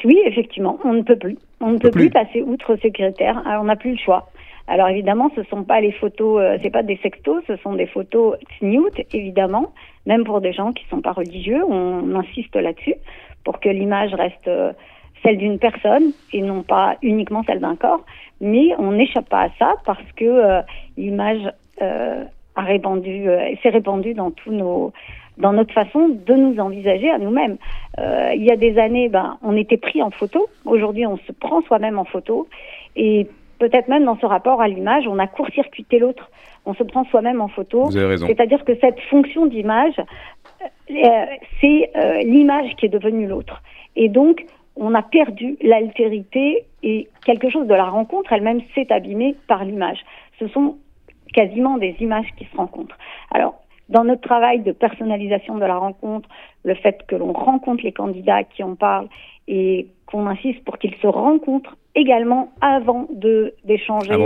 oui, effectivement, on ne peut plus. On ne peut plus. passer outre ce critère. Alors, on n'a plus le choix. Alors évidemment, ce sont pas les photos, euh, c'est pas des sextos, ce sont des photos snoots, évidemment, même pour des gens qui sont pas religieux, on, insiste là-dessus pour que l'image reste euh, celle d'une personne et non pas uniquement celle d'un corps. Mais on n'échappe pas à ça parce que euh, l'image a répandu, s'est répandue dans tous nos dans notre façon de nous envisager à nous-mêmes. Euh, il y a des années, ben, on était pris en photo. Aujourd'hui, on se prend soi-même en photo. Et peut-être même dans ce rapport à l'image, on a court-circuité l'autre. On se prend soi-même en photo. C'est-à-dire que cette fonction d'image, euh, c'est euh, l'image qui est devenue l'autre. Et donc, on a perdu l'altérité et quelque chose de la rencontre elle-même s'est abîmée par l'image. Ce sont quasiment des images qui se rencontrent. Alors, dans notre travail de personnalisation de la rencontre, le fait que l'on rencontre les candidats qui en parlent et qu'on insiste pour qu'ils se rencontrent également avant de d'échanger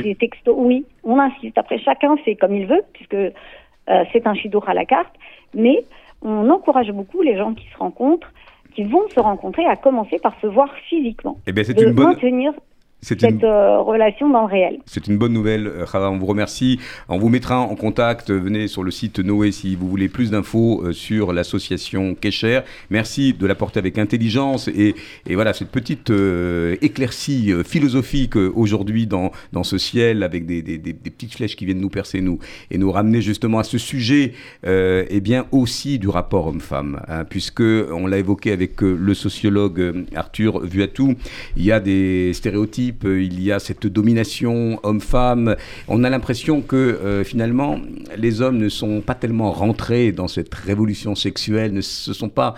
des textos. Oui, on insiste. Après, chacun fait comme il veut, puisque euh, c'est un chidour à la carte, mais on encourage beaucoup les gens qui se rencontrent, qui vont se rencontrer, à commencer par se voir physiquement. Eh bien, c'est une bonne... maintenir cette euh, relation dans le réel. C'est une bonne nouvelle, Rava, on vous remercie. On vous mettra en contact, venez sur le site Noé si vous voulez plus d'infos euh, sur l'association Kesher. Merci de l'apporter avec intelligence et, et voilà cette petite euh, éclaircie philosophique aujourd'hui dans, dans ce ciel avec des, des, des, petites flèches qui viennent nous percer nous et nous ramener justement à ce sujet et eh bien aussi du rapport homme-femme, hein, puisque on l'a évoqué avec le sociologue Arthur Vuatou, il y a des stéréotypes il y a cette domination homme-femme. On a l'impression que euh, finalement, les hommes ne sont pas tellement rentrés dans cette révolution sexuelle, ne se sont pas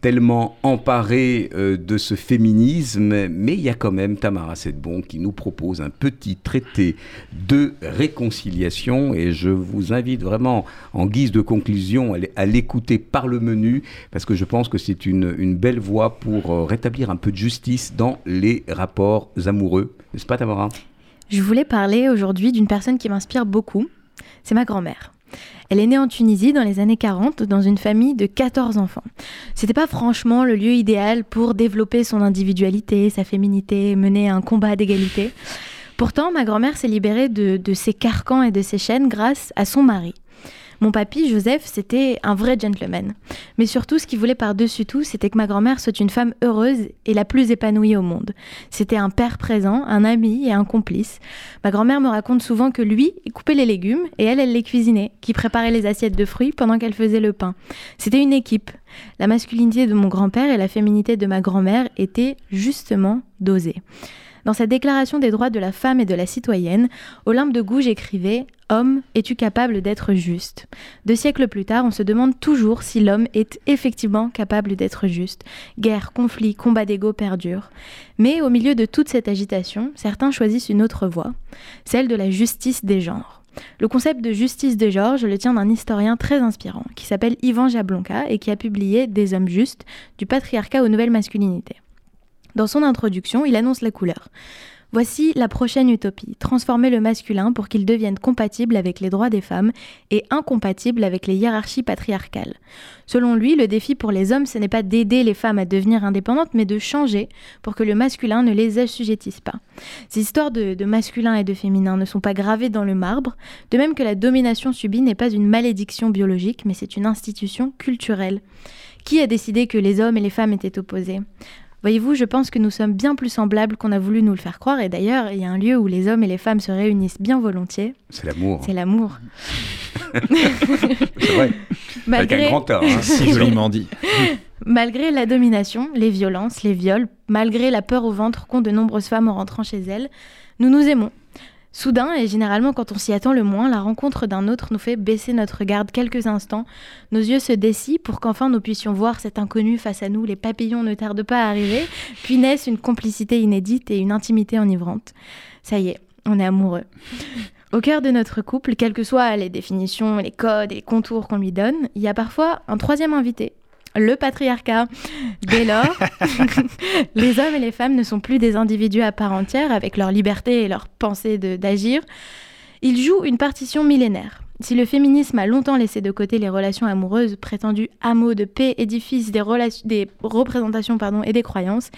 tellement emparés euh, de ce féminisme, mais il y a quand même Tamara Sedbon qui nous propose un petit traité de réconciliation et je vous invite vraiment en guise de conclusion à l'écouter par le menu parce que je pense que c'est une, une, belle voie pour euh, rétablir un peu de justice dans les rapports amoureux. N'est-ce pas Tamara? Je voulais parler aujourd'hui d'une personne qui m'inspire beaucoup, c'est ma grand-mère. Elle est née en Tunisie dans les années 40 dans une famille de 14 enfants. C'était pas franchement le lieu idéal pour développer son individualité, sa féminité, mener un combat d'égalité. Pourtant, ma grand-mère s'est libérée de, de ses carcans et de ses chaînes grâce à son mari. Mon papy, Joseph, c'était un vrai gentleman. Mais surtout, ce qu'il voulait par-dessus tout, c'était que ma grand-mère soit une femme heureuse et la plus épanouie au monde. C'était un père présent, un ami et un complice. Ma grand-mère me raconte souvent que lui, coupait les légumes et elle, elle les cuisinait, qui préparait les assiettes de fruits pendant qu'elle faisait le pain. C'était une équipe. La masculinité de mon grand-père et la féminité de ma grand-mère étaient justement dosées. Dans sa déclaration des droits de la femme et de la citoyenne, Olympe de Gouges écrivait Homme, es-tu capable d'être juste? Deux siècles plus tard, on se demande toujours si l'homme est effectivement capable d'être juste. Guerre, conflit, combat d'ego perdurent. Mais au milieu de toute cette agitation, certains choisissent une autre voie, celle de la justice des genres. Le concept de justice des genres, je le tiens d'un historien très inspirant qui s'appelle Ivan Jablonka et qui a publié Des hommes justes, du patriarcat aux nouvelles masculinités. Dans son introduction, il annonce la couleur. Voici la prochaine utopie, transformer le masculin pour qu'il devienne compatible avec les droits des femmes et incompatible avec les hiérarchies patriarcales. Selon lui, le défi pour les hommes, ce n'est pas d'aider les femmes à devenir indépendantes, mais de changer pour que le masculin ne les assujettisse pas. Ces histoires de, masculin et de féminin ne sont pas gravées dans le marbre, de même que la domination subie n'est pas une malédiction biologique, mais c'est une institution culturelle. Qui a décidé que les hommes et les femmes étaient opposés? Voyez-vous, je pense que nous sommes bien plus semblables qu'on a voulu nous le faire croire, et d'ailleurs, il y a un lieu où les hommes et les femmes se réunissent bien volontiers. C'est l'amour. C'est l'amour. C'est vrai. Avec un Malgré, grand A. hein. Si joliment dit. malgré la domination, les violences, les viols, malgré la peur au ventre qu'ont de nombreuses femmes en rentrant chez elles, nous nous aimons. Soudain, et généralement quand on s'y attend le moins, la rencontre d'un autre nous fait baisser notre garde quelques instants. Nos yeux se dessillent pour qu'enfin nous puissions voir cet inconnu face à nous. Les papillons ne tardent pas à arriver, puis naissent une complicité inédite et une intimité enivrante. Ça y est, on est amoureux. Au cœur de notre couple, quelles que soient les définitions, les codes et les contours qu'on lui donne, il y a parfois un troisième invité, le patriarcat. Dès lors, les hommes et les femmes ne sont plus des individus à part entière avec leur liberté et leur pensée d'agir. Ils jouent une partition millénaire. Si le féminisme a longtemps laissé de côté les relations amoureuses, prétendues hameaux de paix, édifices des, des représentations pardon, et des croyances,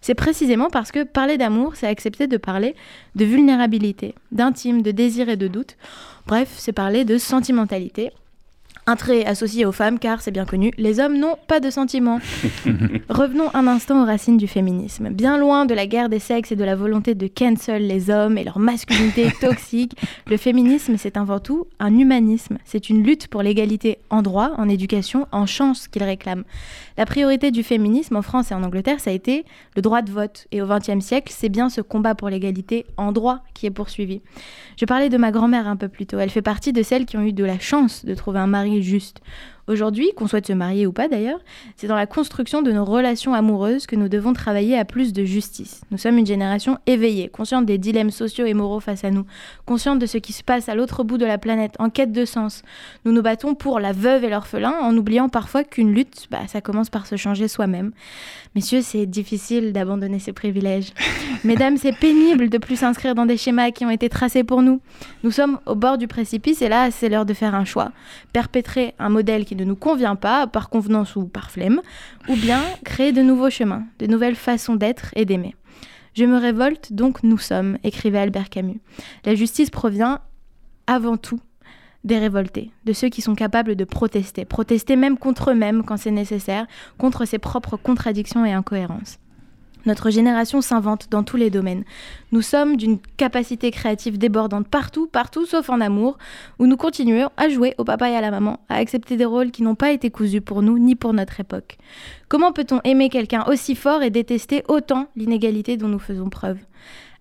c'est précisément parce que parler d'amour, c'est accepter de parler de vulnérabilité, d'intime, de désir et de doute. Bref, c'est parler de sentimentalité. Un trait associé aux femmes, car c'est bien connu, les hommes n'ont pas de sentiments. Revenons un instant aux racines du féminisme. Bien loin de la guerre des sexes et de la volonté de cancel les hommes et leur masculinité toxique, le féminisme, c'est avant tout un humanisme. C'est une lutte pour l'égalité en droit, en éducation, en chance qu'il réclame. La priorité du féminisme en France et en Angleterre, ça a été le droit de vote. Et au XXe siècle, c'est bien ce combat pour l'égalité en droit qui est poursuivi. Je parlais de ma grand-mère un peu plus tôt. Elle fait partie de celles qui ont eu de la chance de trouver un mari juste. Aujourd'hui, qu'on souhaite se marier ou pas d'ailleurs, c'est dans la construction de nos relations amoureuses que nous devons travailler à plus de justice. Nous sommes une génération éveillée, consciente des dilemmes sociaux et moraux face à nous, consciente de ce qui se passe à l'autre bout de la planète, en quête de sens. Nous nous battons pour la veuve et l'orphelin en oubliant parfois qu'une lutte, bah, ça commence par se changer soi-même. Messieurs, c'est difficile d'abandonner ses privilèges. Mesdames, c'est pénible de plus s'inscrire dans des schémas qui ont été tracés pour nous. Nous sommes au bord du précipice et là, c'est l'heure de faire un choix. Perpétrer un modèle qui ne nous convient pas, par convenance ou par flemme, ou bien créer de nouveaux chemins, de nouvelles façons d'être et d'aimer. Je me révolte, donc nous sommes, écrivait Albert Camus. La justice provient avant tout des révoltés, de ceux qui sont capables de protester, protester même contre eux-mêmes quand c'est nécessaire, contre ses propres contradictions et incohérences. Notre génération s'invente dans tous les domaines. Nous sommes d'une capacité créative débordante partout, partout sauf en amour, où nous continuons à jouer au papa et à la maman, à accepter des rôles qui n'ont pas été cousus pour nous ni pour notre époque. Comment peut-on aimer quelqu'un aussi fort et détester autant l'inégalité dont nous faisons preuve?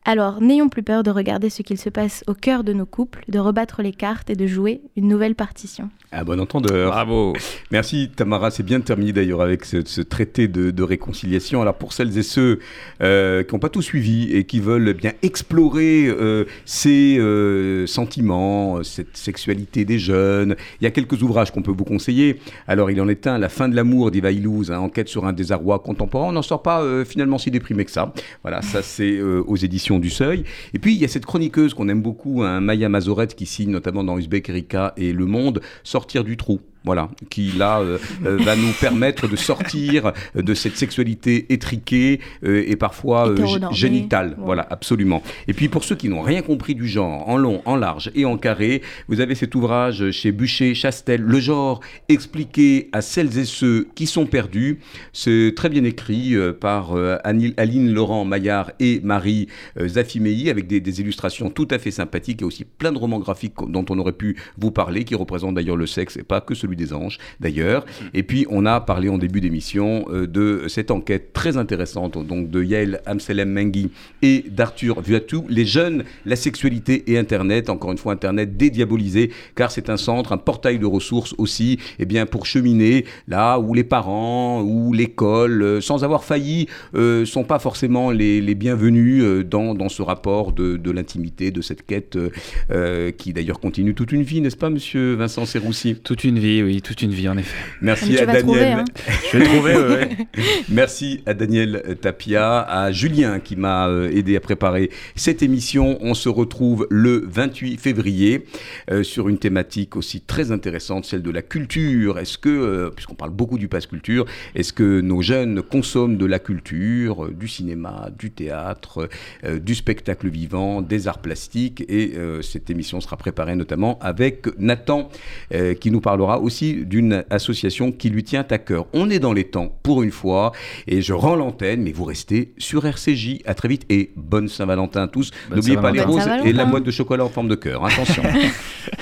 Alors, n'ayons plus peur de regarder ce qu'il se passe au cœur de nos couples, de rebattre les cartes et de jouer une nouvelle partition. À bon entendeur. Bravo. Merci Tamara, c'est bien terminé d'ailleurs avec ce, ce traité de, de réconciliation. Alors pour celles et ceux euh, qui n'ont pas tout suivi et qui veulent eh bien explorer euh, ces euh, sentiments, cette sexualité des jeunes, il y a quelques ouvrages qu'on peut vous conseiller. Alors il en est un, La fin de l'amour d'Eva Illouz, hein, enquête sur un désarroi contemporain. On n'en sort pas euh, finalement si déprimé que ça. Voilà, ça c'est euh, aux éditions du Seuil. Et puis il y a cette chroniqueuse qu'on aime beaucoup, hein, Maya Mazorette, qui signe notamment dans Uzbek Erika et Le Monde, Sortir du trou. Voilà, qui là euh, euh, va nous permettre de sortir de cette sexualité étriquée euh, et parfois euh, génitale. Ouais. Voilà, absolument. Et puis pour ceux qui n'ont rien compris du genre, en long, en large et en carré, vous avez cet ouvrage chez Bûcher, Chastel, Le genre expliqué à celles et ceux qui sont perdus. C'est très bien écrit euh, par euh, Aline Laurent Maillard et Marie euh, Zafimei avec des, des illustrations tout à fait sympathiques et aussi plein de romans graphiques dont on aurait pu vous parler, qui représentent d'ailleurs le sexe et pas que celui des anges d'ailleurs. Et puis on a parlé en début d'émission euh, de cette enquête très intéressante donc de Yael Amselem Mengi et d'Arthur Vuatou, les jeunes, la sexualité et Internet, encore une fois Internet dédiabolisé, car c'est un centre, un portail de ressources aussi, et bien pour cheminer là où les parents ou l'école, euh, sans avoir failli, euh, sont pas forcément les, bienvenus euh, dans, dans ce rapport de, l'intimité, de cette quête qui d'ailleurs continue toute une vie, n'est-ce pas, Monsieur Vincent Serroussi? Toute une vie, oui, toute une vie en effet. Merci tu à vas Daniel. trouver, hein. Je vais trouver, ouais. Merci à Daniel Tapia, à Julien qui m'a euh, aidé à préparer cette émission. On se retrouve le 28 février euh, sur une thématique aussi très intéressante, celle de la culture. Est-ce que, euh, puisqu'on parle beaucoup du pass culture, est-ce que nos jeunes consomment de la culture, euh, du cinéma, du théâtre, euh, du spectacle vivant, des arts plastiques? Et euh, cette émission sera préparée notamment avec Nathan euh, qui nous parlera aussi d'une association qui lui tient à cœur. On est dans les temps pour une fois et je rends l'antenne, mais vous restez sur RCJ. À très vite et bonne Saint-Valentin à tous. Bonne N'oubliez pas les roses et la boîte de chocolat en forme de cœur. Attention.